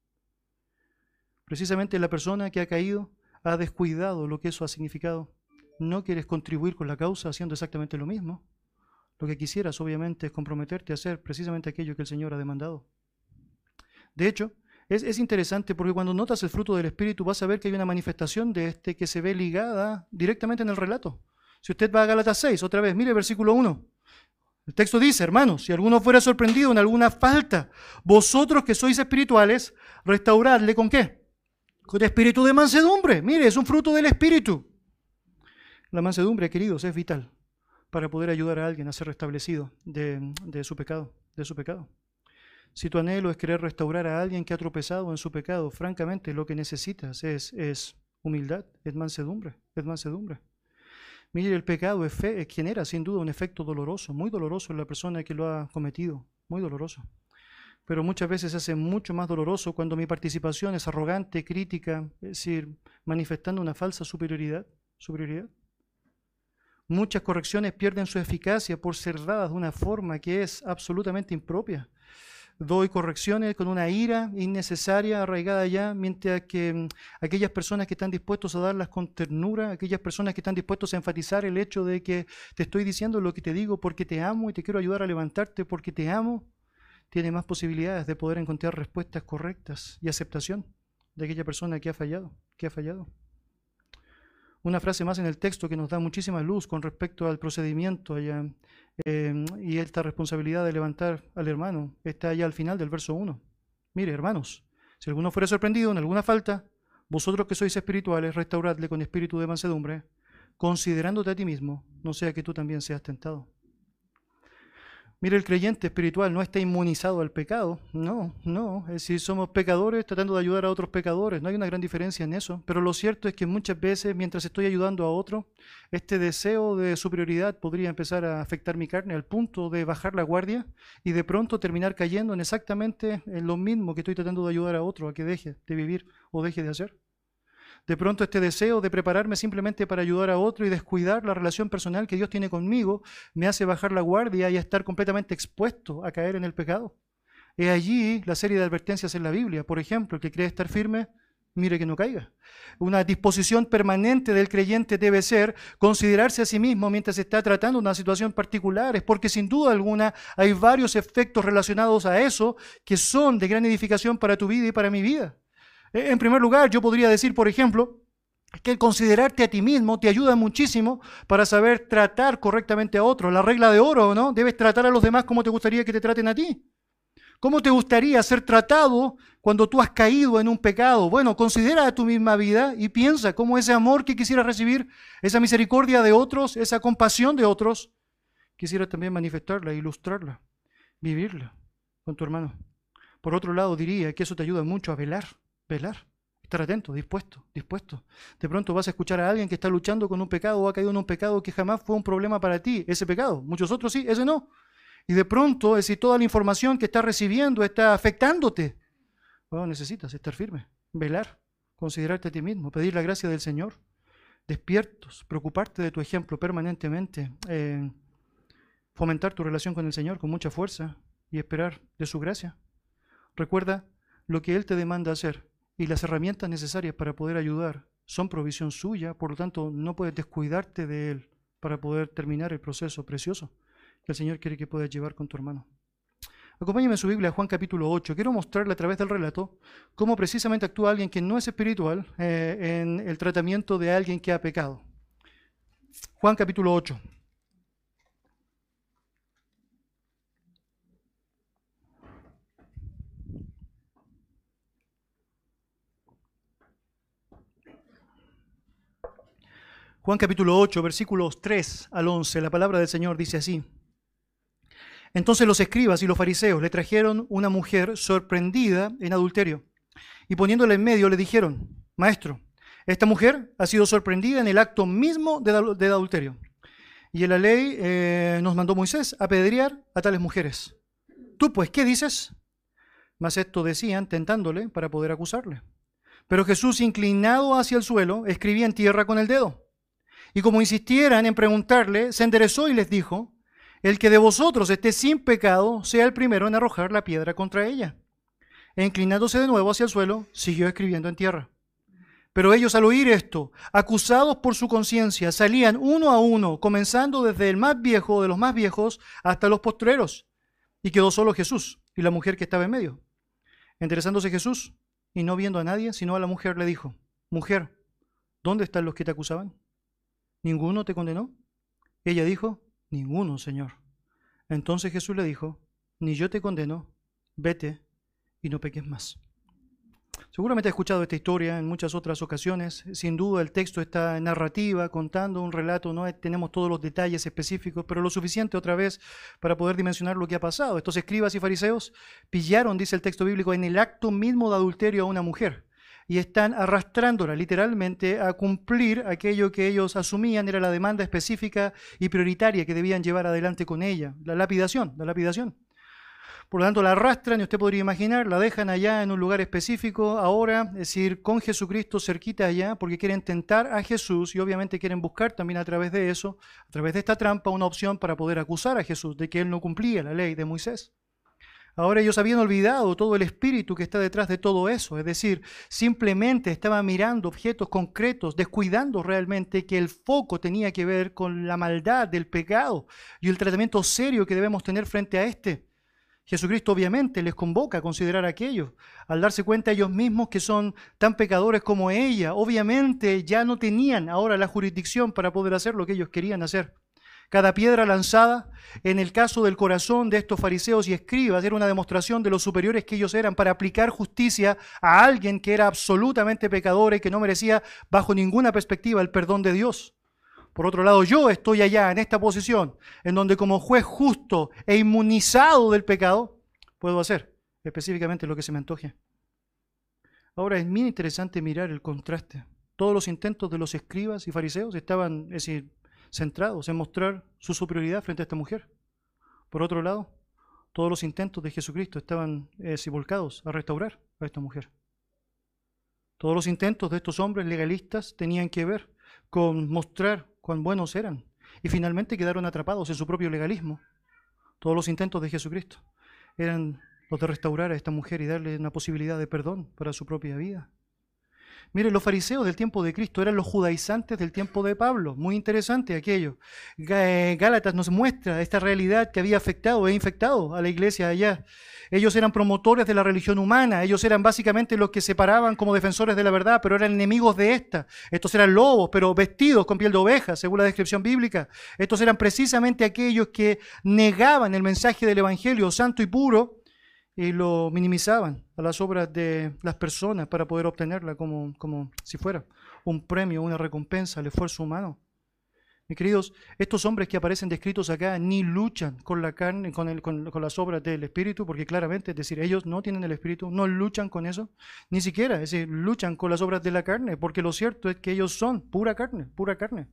Precisamente la persona que ha caído ha descuidado lo que eso ha significado. No quieres contribuir con la causa haciendo exactamente lo mismo. Lo que quisieras, obviamente, es comprometerte a hacer precisamente aquello que el Señor ha demandado. De hecho, es, interesante porque cuando notas el fruto del Espíritu vas a ver que hay una manifestación de este que se ve ligada directamente en el relato. Si usted va a Gálatas 6, otra vez, mire versículo 1. El texto dice, hermanos, si alguno fuera sorprendido en alguna falta, vosotros que sois espirituales, restauradle con qué? Con espíritu de mansedumbre. Mire, es un fruto del espíritu. La mansedumbre, queridos, es vital para poder ayudar a alguien a ser restablecido de, su pecado, de su pecado. Si tu anhelo es querer restaurar a alguien que ha tropezado en su pecado, francamente lo que necesitas es, es humildad, es mansedumbre, es mansedumbre. Mire, el pecado es genera sin duda un efecto doloroso, muy doloroso en la persona que lo ha cometido, muy doloroso pero muchas veces se hace mucho más doloroso cuando mi participación es arrogante, crítica, es decir, manifestando una falsa superioridad. superioridad. Muchas correcciones pierden su eficacia por ser dadas de una forma que es absolutamente impropia. Doy correcciones con una ira innecesaria, arraigada ya, mientras que mm, aquellas personas que están dispuestos a darlas con ternura, aquellas personas que están dispuestos a enfatizar el hecho de que te estoy diciendo lo que te digo porque te amo y te quiero ayudar a levantarte porque te amo, tiene más posibilidades de poder encontrar respuestas correctas y aceptación de aquella persona que ha fallado, que ha fallado. Una frase más en el texto que nos da muchísima luz con respecto al procedimiento allá, em, y esta responsabilidad de levantar al hermano está allá al final del verso 1. Mire, hermanos, si alguno fuera sorprendido en alguna falta, vosotros que sois espirituales, restauradle con espíritu de mansedumbre, considerándote a ti mismo, no sea que tú también seas tentado. Mire, el creyente espiritual no está inmunizado al pecado. No, no. Es decir, somos pecadores tratando de ayudar a otros pecadores. No hay una gran diferencia en eso. Pero lo cierto es que muchas veces, mientras estoy ayudando a otro, este deseo de superioridad podría empezar a afectar mi carne al punto de bajar la guardia y de pronto terminar cayendo en exactamente en lo mismo que estoy tratando de ayudar a otro a que deje de vivir o deje de hacer. De pronto este deseo de prepararme simplemente para ayudar a otro y descuidar la relación personal que Dios tiene conmigo me hace bajar la guardia y estar completamente expuesto a caer en el pecado. He allí la serie de advertencias en la Biblia. Por ejemplo, el que cree estar firme, mire que no caiga. Una disposición permanente del creyente debe ser considerarse a sí mismo mientras está tratando una situación particular, es porque sin duda alguna hay varios efectos relacionados a eso que son de gran edificación para tu vida y para mi vida. Eh, en primer lugar, yo podría decir, por ejemplo, que el considerarte a ti mismo te ayuda muchísimo para saber tratar correctamente a otros. La regla de oro, ¿no? Debes tratar a los demás como te gustaría que te traten a ti. ¿Cómo te gustaría ser tratado cuando tú has caído en un pecado? Bueno, considera tu misma vida y piensa cómo ese amor que quisieras recibir, esa misericordia de otros, esa compasión de otros, quisiera también manifestarla, ilustrarla, vivirla con tu hermano. Por otro lado, diría que eso te ayuda mucho a velar velar, estar atento, dispuesto, dispuesto. De pronto vas a escuchar a alguien que está luchando con un pecado o ha caído en un pecado que jamás fue un problema para ti, ese pecado. Muchos otros sí, ese no. Y de pronto, decir, toda la información que estás recibiendo está afectándote. Necesitas estar firme, velar, considerarte a ti mismo, pedir la gracia del Señor, despiertos, preocuparte de tu ejemplo permanentemente, eh, fomentar tu relación con el Señor con mucha fuerza y esperar de su gracia. Recuerda lo que Él te demanda hacer y las herramientas necesarias para poder ayudar son provisión suya, por lo tanto no puedes descuidarte de Él para poder terminar el proceso precioso que el Señor quiere que puedas llevar con tu hermano. Acompáñenme en su Biblia, Juan capítulo 8. Quiero mostrarle a través del relato cómo precisamente actúa alguien que no es espiritual eh, en el tratamiento de alguien que ha pecado. Juan capítulo 8. Juan capítulo 8, versículos 3 al 11, la palabra del Señor dice así. Entonces los escribas y los fariseos le trajeron una mujer sorprendida en adulterio y poniéndola en medio le dijeron, Maestro, esta mujer ha sido sorprendida en el acto mismo de, adulterio. Y en la ley eh, nos mandó Moisés apedrear a tales mujeres. Tú pues, ¿qué dices? Mas esto decían tentándole para poder acusarle. Pero Jesús, inclinado hacia el suelo, escribía en tierra con el dedo. Y como insistieran en preguntarle, se enderezó y les dijo, el que de vosotros esté sin pecado, sea el primero en arrojar la piedra contra ella. E inclinándose de nuevo hacia el suelo, siguió escribiendo en tierra. Pero ellos al oír esto, acusados por su conciencia, salían uno a uno, comenzando desde el más viejo de los más viejos hasta los postreros. Y quedó solo Jesús y la mujer que estaba en medio. Interesándose Jesús y no viendo a nadie, sino a la mujer, le dijo, Mujer, ¿dónde están los que te acusaban? ¿Ninguno te condenó? Ella dijo, Ninguno, Señor. Entonces Jesús le dijo, Ni yo te condeno, vete y no peques más. Seguramente has escuchado esta historia en muchas otras ocasiones. Sin duda el texto está en narrativa, contando un relato, no tenemos todos los detalles específicos, pero lo suficiente otra vez para poder dimensionar lo que ha pasado. Estos escribas y fariseos pillaron, dice el texto bíblico, en el acto mismo de adulterio a una mujer y están arrastrándola literalmente a cumplir aquello que ellos asumían era la demanda específica y prioritaria que debían llevar adelante con ella, la lapidación, la lapidación. Por lo tanto, la arrastran, y usted podría imaginar, la dejan allá en un lugar específico, ahora, es decir, con Jesucristo cerquita allá, porque quieren tentar a Jesús y obviamente quieren buscar también a través de eso, a través de esta trampa, una opción para poder acusar a Jesús de que él no cumplía la ley de Moisés. Ahora ellos habían olvidado todo el espíritu que está detrás de todo eso, es decir, simplemente estaban mirando objetos concretos, descuidando realmente que el foco tenía que ver con la maldad del pecado y el tratamiento serio que debemos tener frente a este. Jesucristo obviamente les convoca a considerar aquello, al darse cuenta ellos mismos que son tan pecadores como ella, obviamente ya no tenían ahora la jurisdicción para poder hacer lo que ellos querían hacer. Cada piedra lanzada, en el caso del corazón de estos fariseos y escribas, era una demostración de lo superiores que ellos eran para aplicar justicia a alguien que era absolutamente pecador y que no merecía bajo ninguna perspectiva el perdón de Dios. Por otro lado, yo estoy allá en esta posición, en donde como juez justo e inmunizado del pecado, puedo hacer específicamente lo que se me antoje. Ahora es muy interesante mirar el contraste. Todos los intentos de los escribas y fariseos estaban, es decir, centrados en mostrar su superioridad frente a esta mujer. Por otro lado, todos los intentos de Jesucristo estaban eh, a restaurar a esta mujer. Todos los intentos de estos hombres legalistas tenían que ver con mostrar cuán buenos eran y finalmente quedaron atrapados en su propio legalismo. Todos los intentos de Jesucristo eran los de restaurar a esta mujer y darle una posibilidad de perdón para su propia vida. Miren, los fariseos del tiempo de Cristo eran los judaizantes del tiempo de Pablo. Muy interesante aquello. Eh, Gálatas nos muestra esta realidad que había afectado e infectado a la iglesia allá. Ellos eran promotores de la religión humana, ellos eran básicamente los que se paraban como defensores de la verdad, pero eran enemigos de esta. Estos eran lobos, pero vestidos con piel de oveja, según la descripción bíblica. Estos eran precisamente aquellos que negaban el mensaje del Evangelio santo y puro y lo minimizaban a las obras de las personas para poder obtenerla como, como si fuera un premio, una recompensa al esfuerzo humano. Mis queridos, estos hombres que aparecen descritos acá ni luchan con la carne, con, el, con, con, las obras del Espíritu, porque claramente, es decir, ellos no tienen el Espíritu, no luchan con eso, ni siquiera, es decir, luchan con las obras de la carne, porque lo cierto es que ellos son pura carne, pura carne.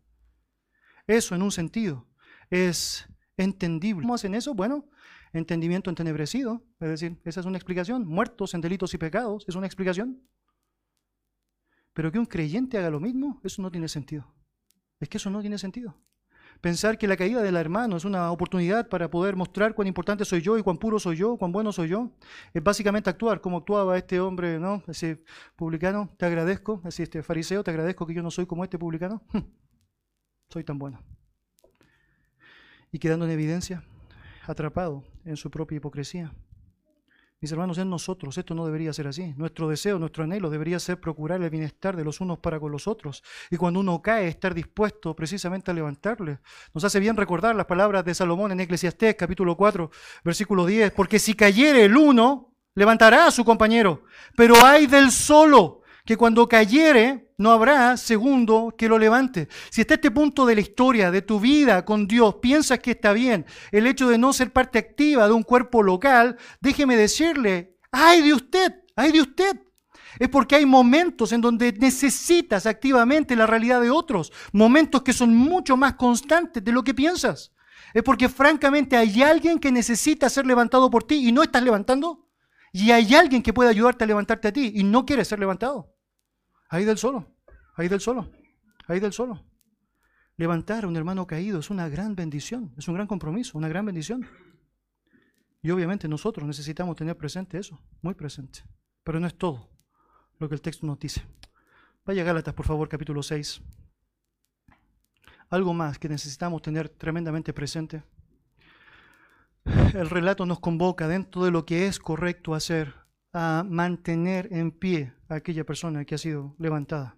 Eso en un sentido es entendible. ¿Cómo hacen eso? Bueno, entendimiento entenebrecido, es decir, esa es una explicación, muertos en delitos y pecados, es una explicación. Pero que un creyente haga lo mismo, eso no tiene sentido. Es que eso no tiene sentido. Pensar que la caída del hermano es una oportunidad para poder mostrar cuán importante soy yo y cuán puro soy yo, cuán bueno soy yo, es básicamente actuar como actuaba este hombre, ¿no? Ese publicano, te agradezco, así este fariseo, te agradezco que yo no soy como este publicano. (laughs) soy tan bueno. Y quedando en evidencia, atrapado en su propia hipocresía. Mis hermanos, en nosotros esto no debería ser así. Nuestro deseo, nuestro anhelo debería ser procurar el bienestar de los unos para con los otros. Y cuando uno cae, estar dispuesto precisamente a levantarle. Nos hace bien recordar las palabras de Salomón en Eclesiastés capítulo 4, versículo 10. Porque si cayere el uno, levantará a su compañero. Pero hay del solo que cuando cayere no habrá segundo que lo levante. Si está este punto de la historia, de tu vida con Dios, piensas que está bien el hecho de no ser parte activa de un cuerpo local, déjeme decirle, ay de usted, ay de usted. Es porque hay momentos en donde necesitas activamente la realidad de otros, momentos que son mucho más constantes de lo que piensas. Es porque francamente hay alguien que necesita ser levantado por ti y no estás levantando. Y hay alguien que puede ayudarte a levantarte a ti y no quiere ser levantado. Ahí del solo, ahí del solo, ahí del solo. Levantar a un hermano caído es una gran bendición, es un gran compromiso, una gran bendición. Y obviamente nosotros necesitamos tener presente eso, muy presente. Pero no es todo lo que el texto nos dice. Vaya Gálatas, por favor, capítulo 6. Algo más que necesitamos tener tremendamente presente. El relato nos convoca dentro de lo que es correcto hacer a mantener en pie a aquella persona que ha sido levantada.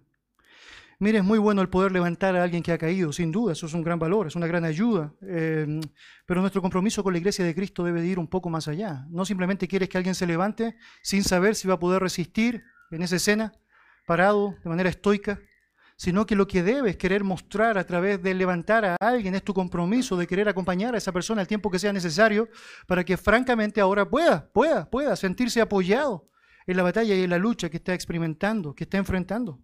Mire, es muy bueno el poder levantar a alguien que ha caído, sin duda, eso es un gran valor, es una gran ayuda, eh, pero nuestro compromiso con la iglesia de Cristo debe ir un poco más allá. No simplemente quieres que alguien se levante sin saber si va a poder resistir en esa escena, parado de manera estoica, sino que lo que debes querer mostrar a través de levantar a alguien es tu compromiso de querer acompañar a esa persona el tiempo que sea necesario para que francamente ahora pueda, pueda, pueda sentirse apoyado en la batalla y en la lucha que está experimentando, que está enfrentando.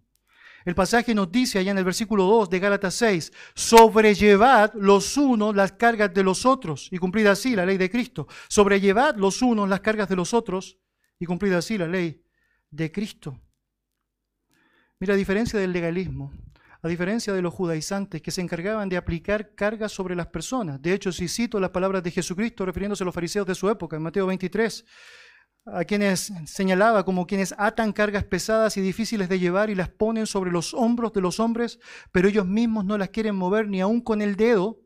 El pasaje nos dice allá en el versículo 2 de Gálatas 6, sobrellevad los unos las cargas de los otros y cumplid así la ley de Cristo. Sobrellevad los unos las cargas de los otros y cumplid así la ley de Cristo. Mira, a diferencia del legalismo, a diferencia de los judaizantes que se encargaban de aplicar cargas sobre las personas. De hecho, si cito las palabras de Jesucristo refiriéndose a los fariseos de su época, en Mateo 23, a quienes señalaba como quienes atan cargas pesadas y difíciles de llevar y las ponen sobre los hombros de los hombres, pero ellos mismos no las quieren mover ni aún con el dedo,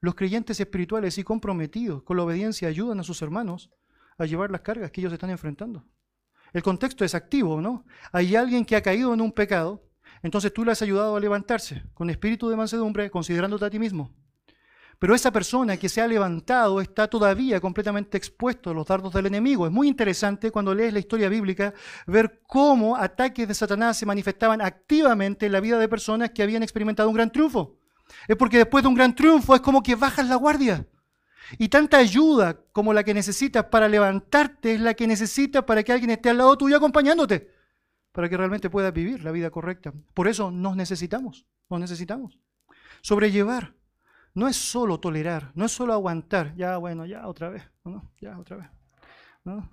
los creyentes espirituales y comprometidos con la obediencia ayudan a sus hermanos a llevar las cargas que ellos están enfrentando. El contexto es activo, ¿no? Hay alguien que ha caído en un pecado, entonces tú le has ayudado a levantarse con espíritu de mansedumbre, considerándote a ti mismo. Pero esa persona que se ha levantado está todavía completamente expuesto a los dardos del enemigo. Es muy interesante cuando lees la historia bíblica ver cómo ataques de Satanás se manifestaban activamente en la vida de personas que habían experimentado un gran triunfo. Es porque después de un gran triunfo es como que bajas la guardia. Y tanta ayuda como la que necesitas para levantarte es la que necesitas para que alguien esté al lado tuyo acompañándote, para que realmente puedas vivir la vida correcta. Por eso nos necesitamos, nos necesitamos. Sobrellevar no es solo tolerar, no es solo aguantar, ya bueno, ya otra vez, ¿no? ya otra vez. ¿no?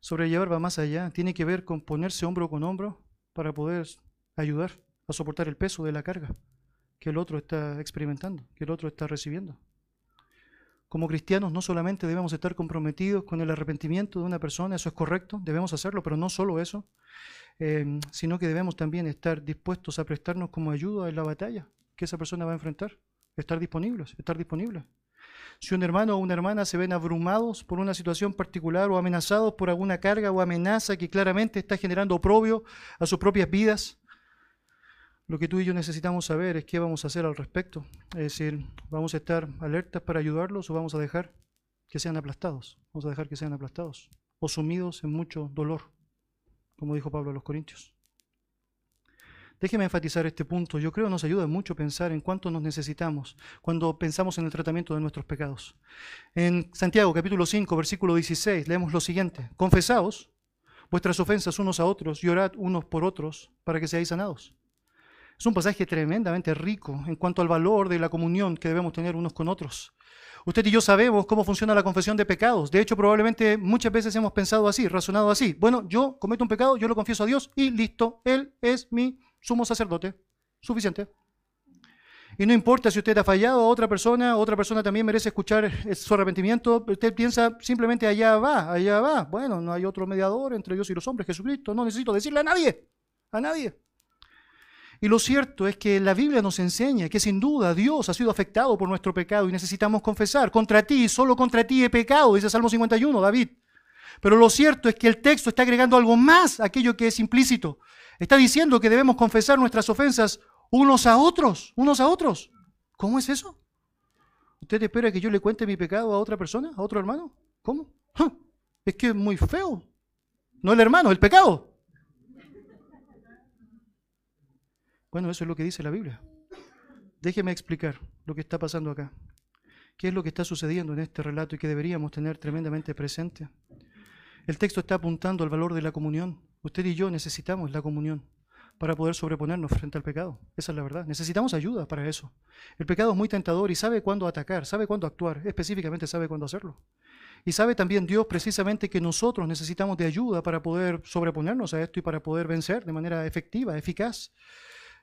Sobrellevar va más allá, tiene que ver con ponerse hombro con hombro para poder ayudar a soportar el peso de la carga que el otro está experimentando, que el otro está recibiendo. Como cristianos no solamente debemos estar comprometidos con el arrepentimiento de una persona, eso es correcto, debemos hacerlo, pero no solo eso, eh, sino que debemos también estar dispuestos a prestarnos como ayuda en la batalla que esa persona va a enfrentar, estar disponibles, estar disponibles. Si un hermano o una hermana se ven abrumados por una situación particular o amenazados por alguna carga o amenaza que claramente está generando oprobio a sus propias vidas, lo que tú y yo necesitamos saber es qué vamos a hacer al respecto. Es decir, ¿vamos a estar alertas para ayudarlos o vamos a dejar que sean aplastados? Vamos a dejar que sean aplastados o sumidos en mucho dolor, como dijo Pablo a los Corintios. Déjeme enfatizar este punto. Yo creo que nos ayuda mucho pensar en cuánto nos necesitamos cuando pensamos en el tratamiento de nuestros pecados. En Santiago capítulo 5, versículo 16, leemos lo siguiente. Confesaos vuestras ofensas unos a otros y orad unos por otros para que seáis sanados. Es un pasaje tremendamente rico en cuanto al valor de la comunión que debemos tener unos con otros. Usted y yo sabemos cómo funciona la confesión de pecados. De hecho, probablemente muchas veces hemos pensado así, razonado así. Bueno, yo cometo un pecado, yo lo confieso a Dios y listo, Él es mi sumo sacerdote. Suficiente. Y no importa si usted ha fallado a otra persona, otra persona también merece escuchar su arrepentimiento. Usted piensa simplemente allá va, allá va. Bueno, no hay otro mediador entre Dios y los hombres, Jesucristo. No necesito decirle a nadie, a nadie. Y lo cierto es que la Biblia nos enseña que sin duda Dios ha sido afectado por nuestro pecado y necesitamos confesar. Contra ti, solo contra ti he pecado, dice Salmo 51, David. Pero lo cierto es que el texto está agregando algo más a aquello que es implícito. Está diciendo que debemos confesar nuestras ofensas unos a otros, unos a otros. ¿Cómo es eso? ¿Usted espera que yo le cuente mi pecado a otra persona, a otro hermano? ¿Cómo? Es que es muy feo. No el hermano, el pecado. Bueno, eso es lo que dice la Biblia. Déjeme explicar lo que está pasando acá. ¿Qué es lo que está sucediendo en este relato y que deberíamos tener tremendamente presente? El texto está apuntando al valor de la comunión. Usted y yo necesitamos la comunión para poder sobreponernos frente al pecado. Esa es la verdad. Necesitamos ayuda para eso. El pecado es muy tentador y sabe cuándo atacar, sabe cuándo actuar, específicamente sabe cuándo hacerlo. Y sabe también Dios precisamente que nosotros necesitamos de ayuda para poder sobreponernos a esto y para poder vencer de manera efectiva, eficaz.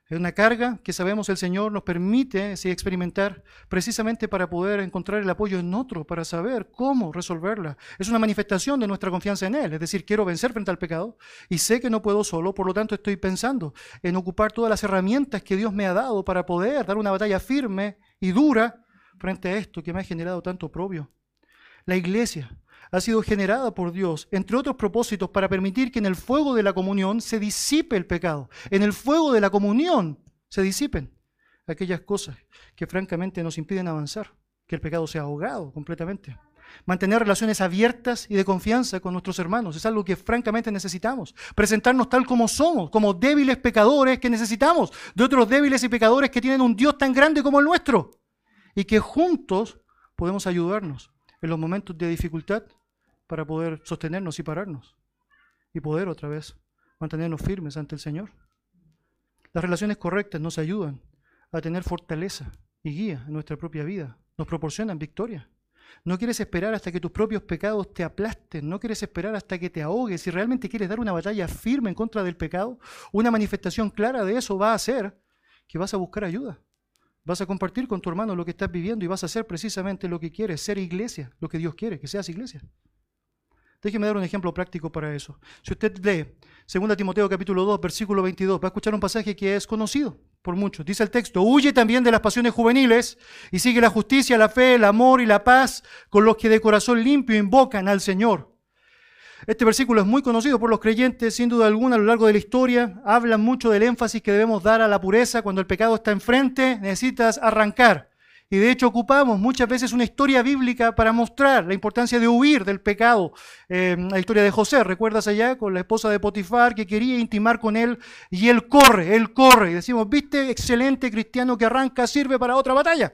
Es una carga que sabemos el Señor nos permite sí, experimentar precisamente para poder encontrar el apoyo en otro, para saber cómo resolverla. Es una manifestación de nuestra confianza en Él, es decir, quiero vencer frente al pecado y sé que no puedo solo, por lo tanto estoy pensando en ocupar todas las herramientas que Dios me ha dado para poder dar una batalla firme y dura frente a esto que me ha generado tanto oprobio. La iglesia ha sido generada por Dios, entre otros propósitos, para permitir que en el fuego de la comunión se disipe el pecado. En el fuego de la comunión se disipen aquellas cosas que francamente nos impiden avanzar, que el pecado sea ahogado completamente. Mantener relaciones abiertas y de confianza con nuestros hermanos es algo que francamente necesitamos. Presentarnos tal como somos, como débiles pecadores que necesitamos de otros débiles y pecadores que tienen un Dios tan grande como el nuestro y que juntos podemos ayudarnos en los momentos de dificultad para poder sostenernos y pararnos y poder otra vez mantenernos firmes ante el Señor. Las relaciones correctas nos ayudan a tener fortaleza y guía en nuestra propia vida, nos proporcionan victoria. No quieres esperar hasta que tus propios pecados te aplasten, no quieres esperar hasta que te ahogues. Si realmente quieres dar una batalla firme en contra del pecado, una manifestación clara de eso va a ser que vas a buscar ayuda. Vas a compartir con tu hermano lo que estás viviendo y vas a hacer precisamente lo que quieres, ser iglesia, lo que Dios quiere, que seas iglesia. Déjeme dar un ejemplo práctico para eso. Si usted lee 2 Timoteo capítulo 2, versículo 22, va a escuchar un pasaje que es conocido por muchos. Dice el texto, huye también de las pasiones juveniles y sigue la justicia, la fe, el amor y la paz con los que de corazón limpio invocan al Señor. Este versículo es muy conocido por los creyentes, sin duda alguna, a lo largo de la historia. Hablan mucho del énfasis que debemos dar a la pureza. Cuando el pecado está enfrente, necesitas arrancar. Y de hecho ocupamos muchas veces una historia bíblica para mostrar la importancia de huir del pecado. Eh, la historia de José, ¿recuerdas allá? Con la esposa de Potifar que quería intimar con él y él corre, él corre. Y decimos, viste, excelente cristiano que arranca, sirve para otra batalla.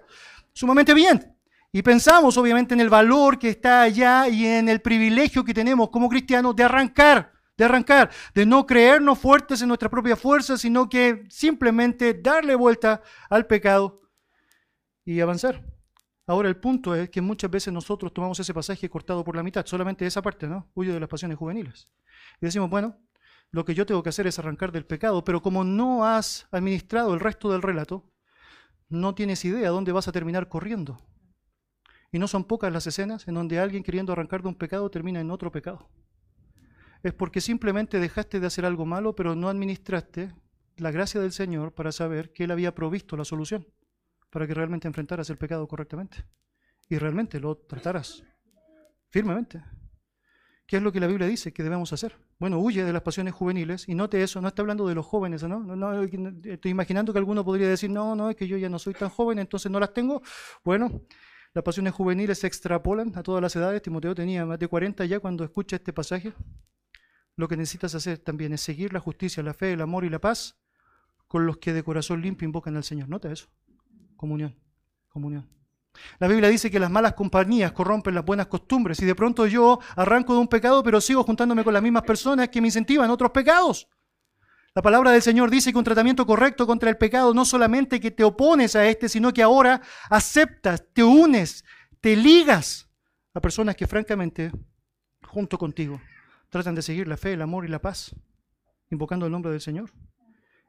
Sumamente bien. Y pensamos obviamente en el valor que está allá y en el privilegio que tenemos como cristianos de arrancar, de arrancar, de no creernos fuertes en nuestra propia fuerza, sino que simplemente darle vuelta al pecado y avanzar. Ahora el punto es que muchas veces nosotros tomamos ese pasaje cortado por la mitad, solamente esa parte, ¿no? Huyo de las pasiones juveniles. Y decimos, bueno, lo que yo tengo que hacer es arrancar del pecado, pero como no has administrado el resto del relato, no tienes idea dónde vas a terminar corriendo. Y no son pocas las escenas en donde alguien queriendo arrancar de un pecado termina en otro pecado. Es porque simplemente dejaste de hacer algo malo, pero no administraste la gracia del Señor para saber que Él había provisto la solución para que realmente enfrentaras el pecado correctamente y realmente lo trataras firmemente. ¿Qué es lo que la Biblia dice que debemos hacer? Bueno, huye de las pasiones juveniles y note eso, no está hablando de los jóvenes, ¿no? no, estoy imaginando que alguno podría decir, no, no, es que yo ya no soy tan joven, entonces no las tengo. Bueno, las pasiones juveniles se extrapolan a todas las edades. Timoteo tenía más de 40 ya cuando escucha este pasaje. Lo que necesitas hacer también es seguir la justicia, la fe, el amor y la paz con los que de corazón limpio invocan al Señor. Nota eso. Comunión, comunión. La Biblia dice que las malas compañías corrompen las buenas costumbres y de pronto yo arranco de un pecado pero sigo juntándome con las mismas personas que me incentivan otros pecados. La palabra del Señor dice que un tratamiento correcto contra el pecado no solamente que te opones a este, sino que ahora aceptas, te unes, te ligas a personas que francamente, junto contigo, tratan de seguir la fe, el amor y la paz, invocando el nombre del Señor.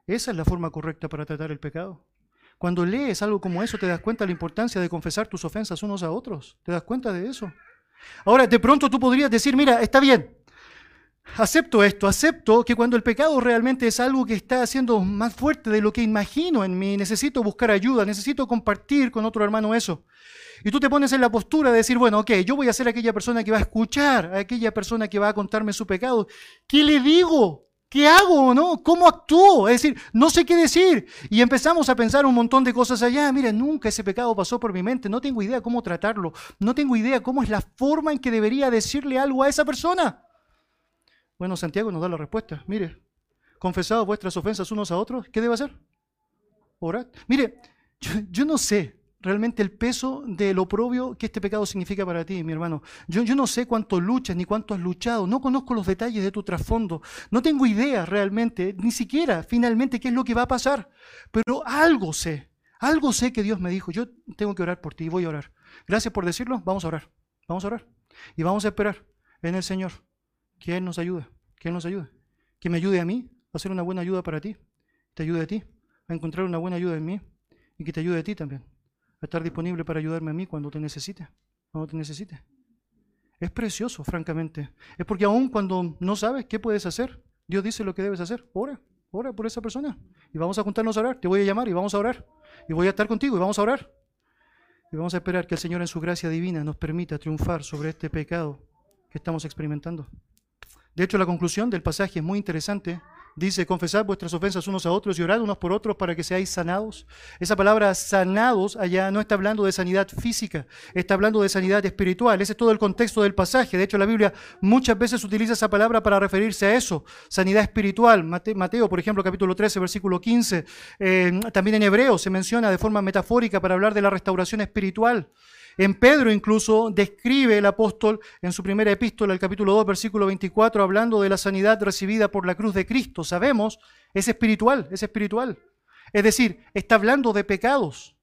Esa es la forma correcta para tratar el pecado. Cuando lees algo como eso, te das cuenta de la importancia de confesar tus ofensas unos a otros. ¿Te das cuenta de eso? Ahora, de pronto tú podrías decir, mira, está bien, acepto esto, acepto que cuando el pecado realmente es algo que está haciendo más fuerte de lo que imagino en mí, necesito buscar ayuda, necesito compartir con otro hermano eso. Y tú te pones en la postura de decir, bueno, ok, yo voy a ser aquella persona que va a escuchar, a aquella persona que va a contarme su pecado. ¿Qué le digo? ¿Qué hago? ¿No? ¿Cómo actúo? Es decir, no sé qué decir. Y empezamos a pensar un montón de cosas allá. Mira, nunca ese pecado pasó por mi mente. No tengo idea cómo tratarlo. No tengo idea cómo es la forma en que debería decirle algo a esa persona. Bueno, Santiago nos da la respuesta. Mire, confesado vuestras ofensas unos a otros, ¿qué debe hacer? Orad. Mire, yo, no sé realmente el peso de lo propio que este pecado significa para ti, mi hermano. Yo, yo no sé cuánto luchas ni cuánto has luchado. No conozco los detalles de tu trasfondo. No tengo idea realmente, ni siquiera finalmente qué es lo que va a pasar. Pero algo sé. Algo sé que Dios me dijo. Yo tengo que orar por ti y voy a orar. Gracias por decirlo. Vamos a orar. Vamos a orar. Y vamos a esperar en el Señor que Él nos ayude, que Él nos ayude, que me ayude a mí a hacer una buena ayuda para ti, te ayude a ti a encontrar una buena ayuda en mí y que te ayude a ti también estar disponible para ayudarme a mí cuando te necesite, cuando te necesite. Es precioso, francamente. Es porque aún cuando no sabes qué puedes hacer, Dios dice lo que debes hacer. Ora, ora por esa persona. Y vamos a juntarnos a orar. Te voy a llamar y vamos a orar. Y voy a estar contigo y vamos a orar. Y vamos a esperar que el Señor en su gracia divina nos permita triunfar sobre este pecado que estamos experimentando. De hecho, la conclusión del pasaje es muy interesante. Dice, confesad vuestras ofensas unos a otros y orad unos por otros para que seáis sanados. Esa palabra sanados allá no está hablando de sanidad física, está hablando de sanidad espiritual. Ese es todo el contexto del pasaje. De hecho, la Biblia muchas veces utiliza esa palabra para referirse a eso, sanidad espiritual. Mateo, por ejemplo, capítulo 13, versículo 15. Eh, también en hebreo se menciona de forma metafórica para hablar de la restauración espiritual. En Pedro incluso describe el apóstol en su primera epístola, el capítulo 2, versículo 24, hablando de la sanidad recibida por la cruz de Cristo. Sabemos, es espiritual, es espiritual. Es decir, está hablando de pecados.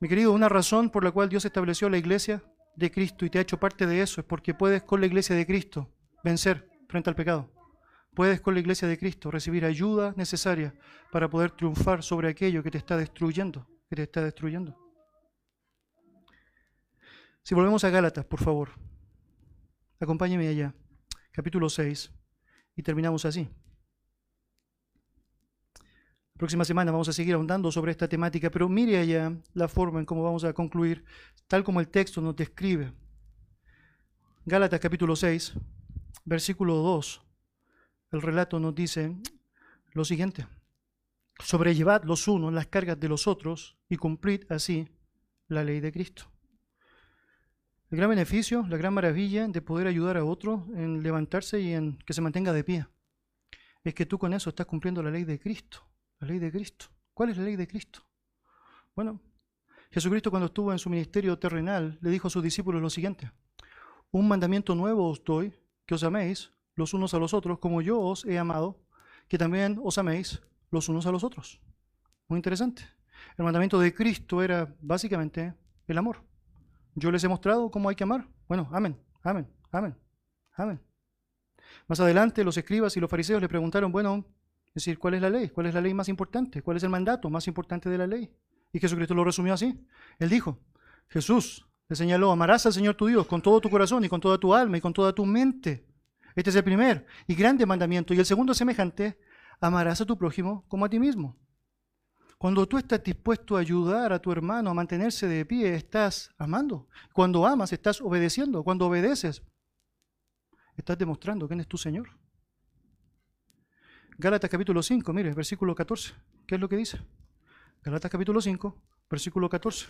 Mi querido, una razón por la cual Dios estableció la iglesia de Cristo y te ha hecho parte de eso es porque puedes con la iglesia de Cristo vencer frente al pecado. Puedes con la iglesia de Cristo recibir ayuda necesaria para poder triunfar sobre aquello que te está destruyendo, que te está destruyendo. Si volvemos a Gálatas, por favor, acompáñeme allá, capítulo 6, y terminamos así. La próxima semana vamos a seguir ahondando sobre esta temática, pero mire allá la forma en cómo vamos a concluir, tal como el texto nos describe. Gálatas capítulo 6, versículo 2, el relato nos dice lo siguiente, sobrellevad los unos las cargas de los otros y cumplid así la ley de Cristo. El gran beneficio, la gran maravilla de poder ayudar a otro en levantarse y en que se mantenga de pie, es que tú con eso estás cumpliendo la ley de Cristo. La ley de Cristo. ¿Cuál es la ley de Cristo? Bueno, Jesucristo cuando estuvo en su ministerio terrenal le dijo a sus discípulos lo siguiente. Un mandamiento nuevo os doy, que os améis los unos a los otros, como yo os he amado, que también os améis los unos a los otros. Muy interesante. El mandamiento de Cristo era básicamente el amor. Yo les he mostrado cómo hay que amar. Bueno, amén, amén, amén, amén. Más adelante los escribas y los fariseos le preguntaron, bueno, es decir, ¿cuál es la ley? ¿Cuál es la ley más importante? ¿Cuál es el mandato más importante de la ley? Y Jesucristo lo resumió así. Él dijo, Jesús le señaló, amarás al Señor tu Dios con todo tu corazón y con toda tu alma y con toda tu mente. Este es el primer y grande mandamiento. Y el segundo semejante, amarás a tu prójimo como a ti mismo. Cuando tú estás dispuesto a ayudar a tu hermano a mantenerse de pie, estás amando. Cuando amas, estás obedeciendo. Cuando obedeces, estás demostrando quién es tu Señor. Gálatas capítulo 5, mire, versículo 14. ¿Qué es lo que dice? Gálatas capítulo 5, versículo 14.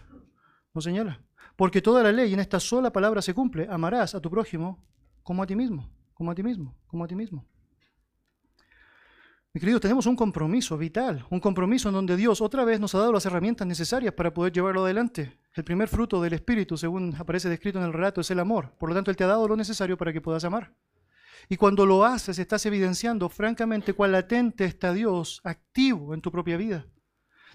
Nos señala. Porque toda la ley en esta sola palabra se cumple. Amarás a tu prójimo como a ti mismo, como a ti mismo, como a ti mismo. Mi queridos, tenemos un compromiso vital, un compromiso en donde Dios otra vez nos ha dado las herramientas necesarias para poder llevarlo adelante. El primer fruto del Espíritu, según aparece descrito en el relato, es el amor. Por lo tanto, Él te ha dado lo necesario para que puedas amar. Y cuando lo haces, estás evidenciando francamente cuán latente está Dios activo en tu propia vida.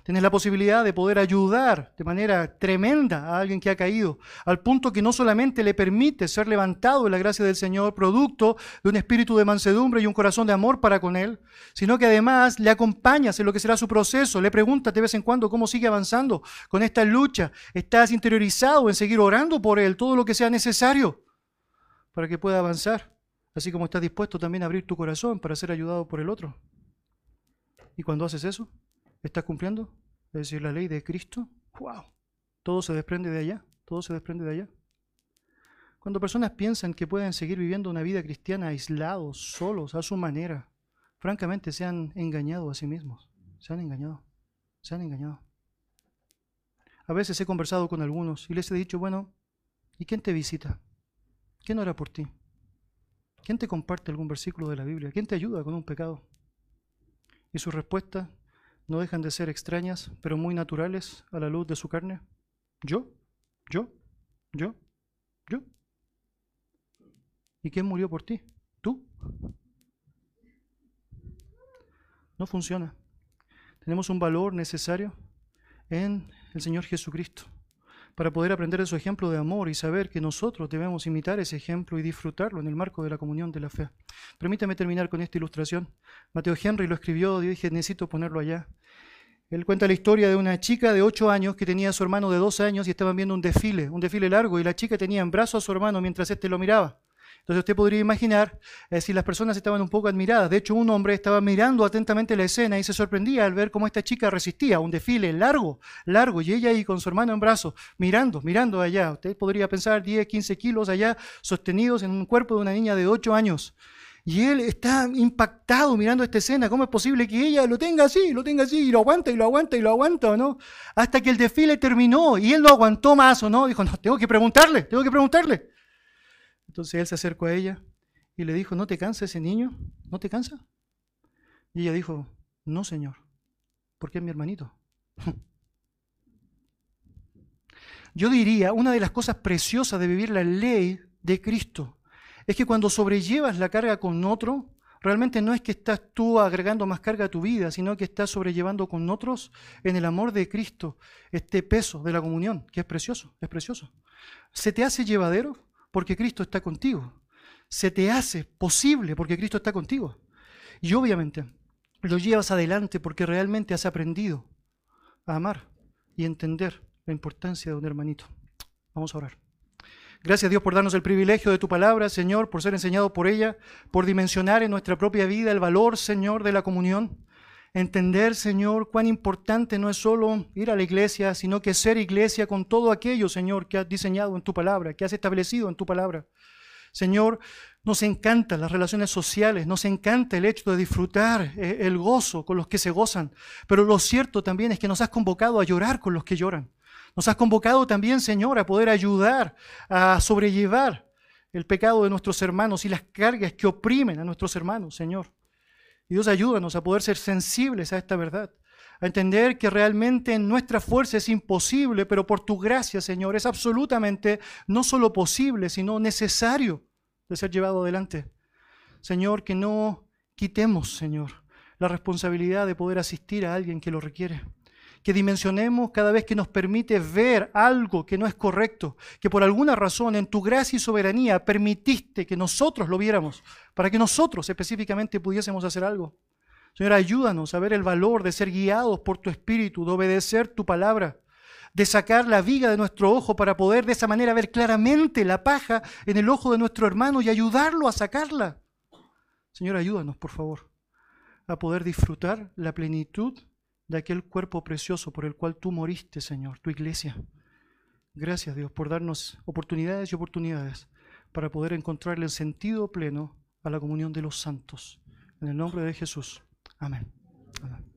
Tienes la posibilidad de poder ayudar de manera tremenda a alguien que ha caído, al punto que no solamente le permite ser levantado en la gracia del Señor, producto de un espíritu de mansedumbre y un corazón de amor para con Él, sino que además le acompañas en lo que será su proceso, le preguntas de vez en cuando cómo sigue avanzando con esta lucha, estás interiorizado en seguir orando por Él, todo lo que sea necesario para que pueda avanzar así como estás dispuesto también a abrir tu corazón para ser ayudado por el otro. Y cuando haces eso, estás cumpliendo, es decir, la ley de Cristo. ¡Wow! Todo se desprende de allá, todo se desprende de allá. Cuando personas piensan que pueden seguir viviendo una vida cristiana aislados, solos, a su manera, francamente se han engañado a sí mismos. Se han engañado, se han engañado. A veces he conversado con algunos y les he dicho, bueno, ¿y quién te visita? ¿Quién ora por ti? ¿Quién te comparte algún versículo de la Biblia? ¿Quién te ayuda con un pecado? Y sus respuestas no dejan de ser extrañas, pero muy naturales a la luz de su carne. ¿Yo? ¿Yo? ¿Yo? ¿Yo? ¿Y quién murió por ti? ¿Tú? No funciona. Tenemos un valor necesario en el Señor Jesucristo para poder aprender de su ejemplo de amor y saber que nosotros debemos imitar ese ejemplo y disfrutarlo en el marco de la comunión de la fe. Permítame terminar con esta ilustración. Mateo Henry lo escribió, y dije, necesito ponerlo allá. Él cuenta la historia de una chica de 8 años que tenía a su hermano de 12 años y estaban viendo un desfile, un desfile largo, y la chica tenía en brazos a su hermano mientras éste lo miraba. Entonces usted podría imaginar eh, si las personas estaban un poco admiradas. De hecho, un hombre estaba mirando atentamente la escena y se sorprendía al ver cómo esta chica resistía un desfile largo, largo, y ella ahí con su hermano en brazos, mirando, mirando allá. Usted podría pensar 10, 15 kilos allá sostenidos en un cuerpo de una niña de 8 años. Y él está impactado mirando esta escena. ¿Cómo es posible que ella lo tenga así, lo tenga así, y lo aguanta, y lo aguanta, y lo aguanta, no? Hasta que el desfile terminó y él no aguantó más, ¿o no? Dijo, no, tengo que preguntarle, tengo que preguntarle. Entonces él se acercó a ella y le dijo, ¿no te cansa ese niño? ¿No te cansa? Y ella dijo, no, Señor, porque es mi hermanito. (laughs) Yo diría, una de las cosas preciosas de vivir la ley de Cristo es que cuando sobrellevas la carga con otro, realmente no es que estás tú agregando más carga a tu vida, sino que estás sobrellevando con otros en el amor de Cristo este peso de la comunión, que es precioso, es precioso. ¿Se te hace llevadero? porque Cristo está contigo. Se te hace posible porque Cristo está contigo. Y obviamente lo llevas adelante porque realmente has aprendido a amar y entender la importancia de un hermanito. Vamos a orar. Gracias Dios por darnos el privilegio de tu palabra, Señor, por ser enseñado por ella, por dimensionar en nuestra propia vida el valor, Señor, de la comunión. Entender, Señor, cuán importante no es solo ir a la iglesia, sino que ser iglesia con todo aquello, Señor, que has diseñado en tu palabra, que has establecido en tu palabra. Señor, nos encantan las relaciones sociales, nos encanta el hecho de disfrutar eh, el gozo con los que se gozan, pero lo cierto también es que nos has convocado a llorar con los que lloran. Nos has convocado también, Señor, a poder ayudar a sobrellevar el pecado de nuestros hermanos y las cargas que oprimen a nuestros hermanos, Señor. Y Dios ayúdanos a poder ser sensibles a esta verdad, a entender que realmente en nuestra fuerza es imposible, pero por tu gracia, Señor, es absolutamente no solo posible, sino necesario de ser llevado adelante. Señor, que no quitemos, Señor, la responsabilidad de poder asistir a alguien que lo requiere que dimensionemos cada vez que nos permite ver algo que no es correcto, que por alguna razón en tu gracia y soberanía permitiste que nosotros lo viéramos, para que nosotros específicamente pudiésemos hacer algo. Señor, ayúdanos a ver el valor de ser guiados por tu Espíritu, de obedecer tu palabra, de sacar la viga de nuestro ojo para poder de esa manera ver claramente la paja en el ojo de nuestro hermano y ayudarlo a sacarla. Señor, ayúdanos, por favor, a poder disfrutar la plenitud de aquel cuerpo precioso por el cual tú moriste, Señor, tu iglesia. Gracias, Dios, por darnos oportunidades y oportunidades para poder encontrarle el sentido pleno a la comunión de los santos. En el nombre de Jesús. Amén. Amén.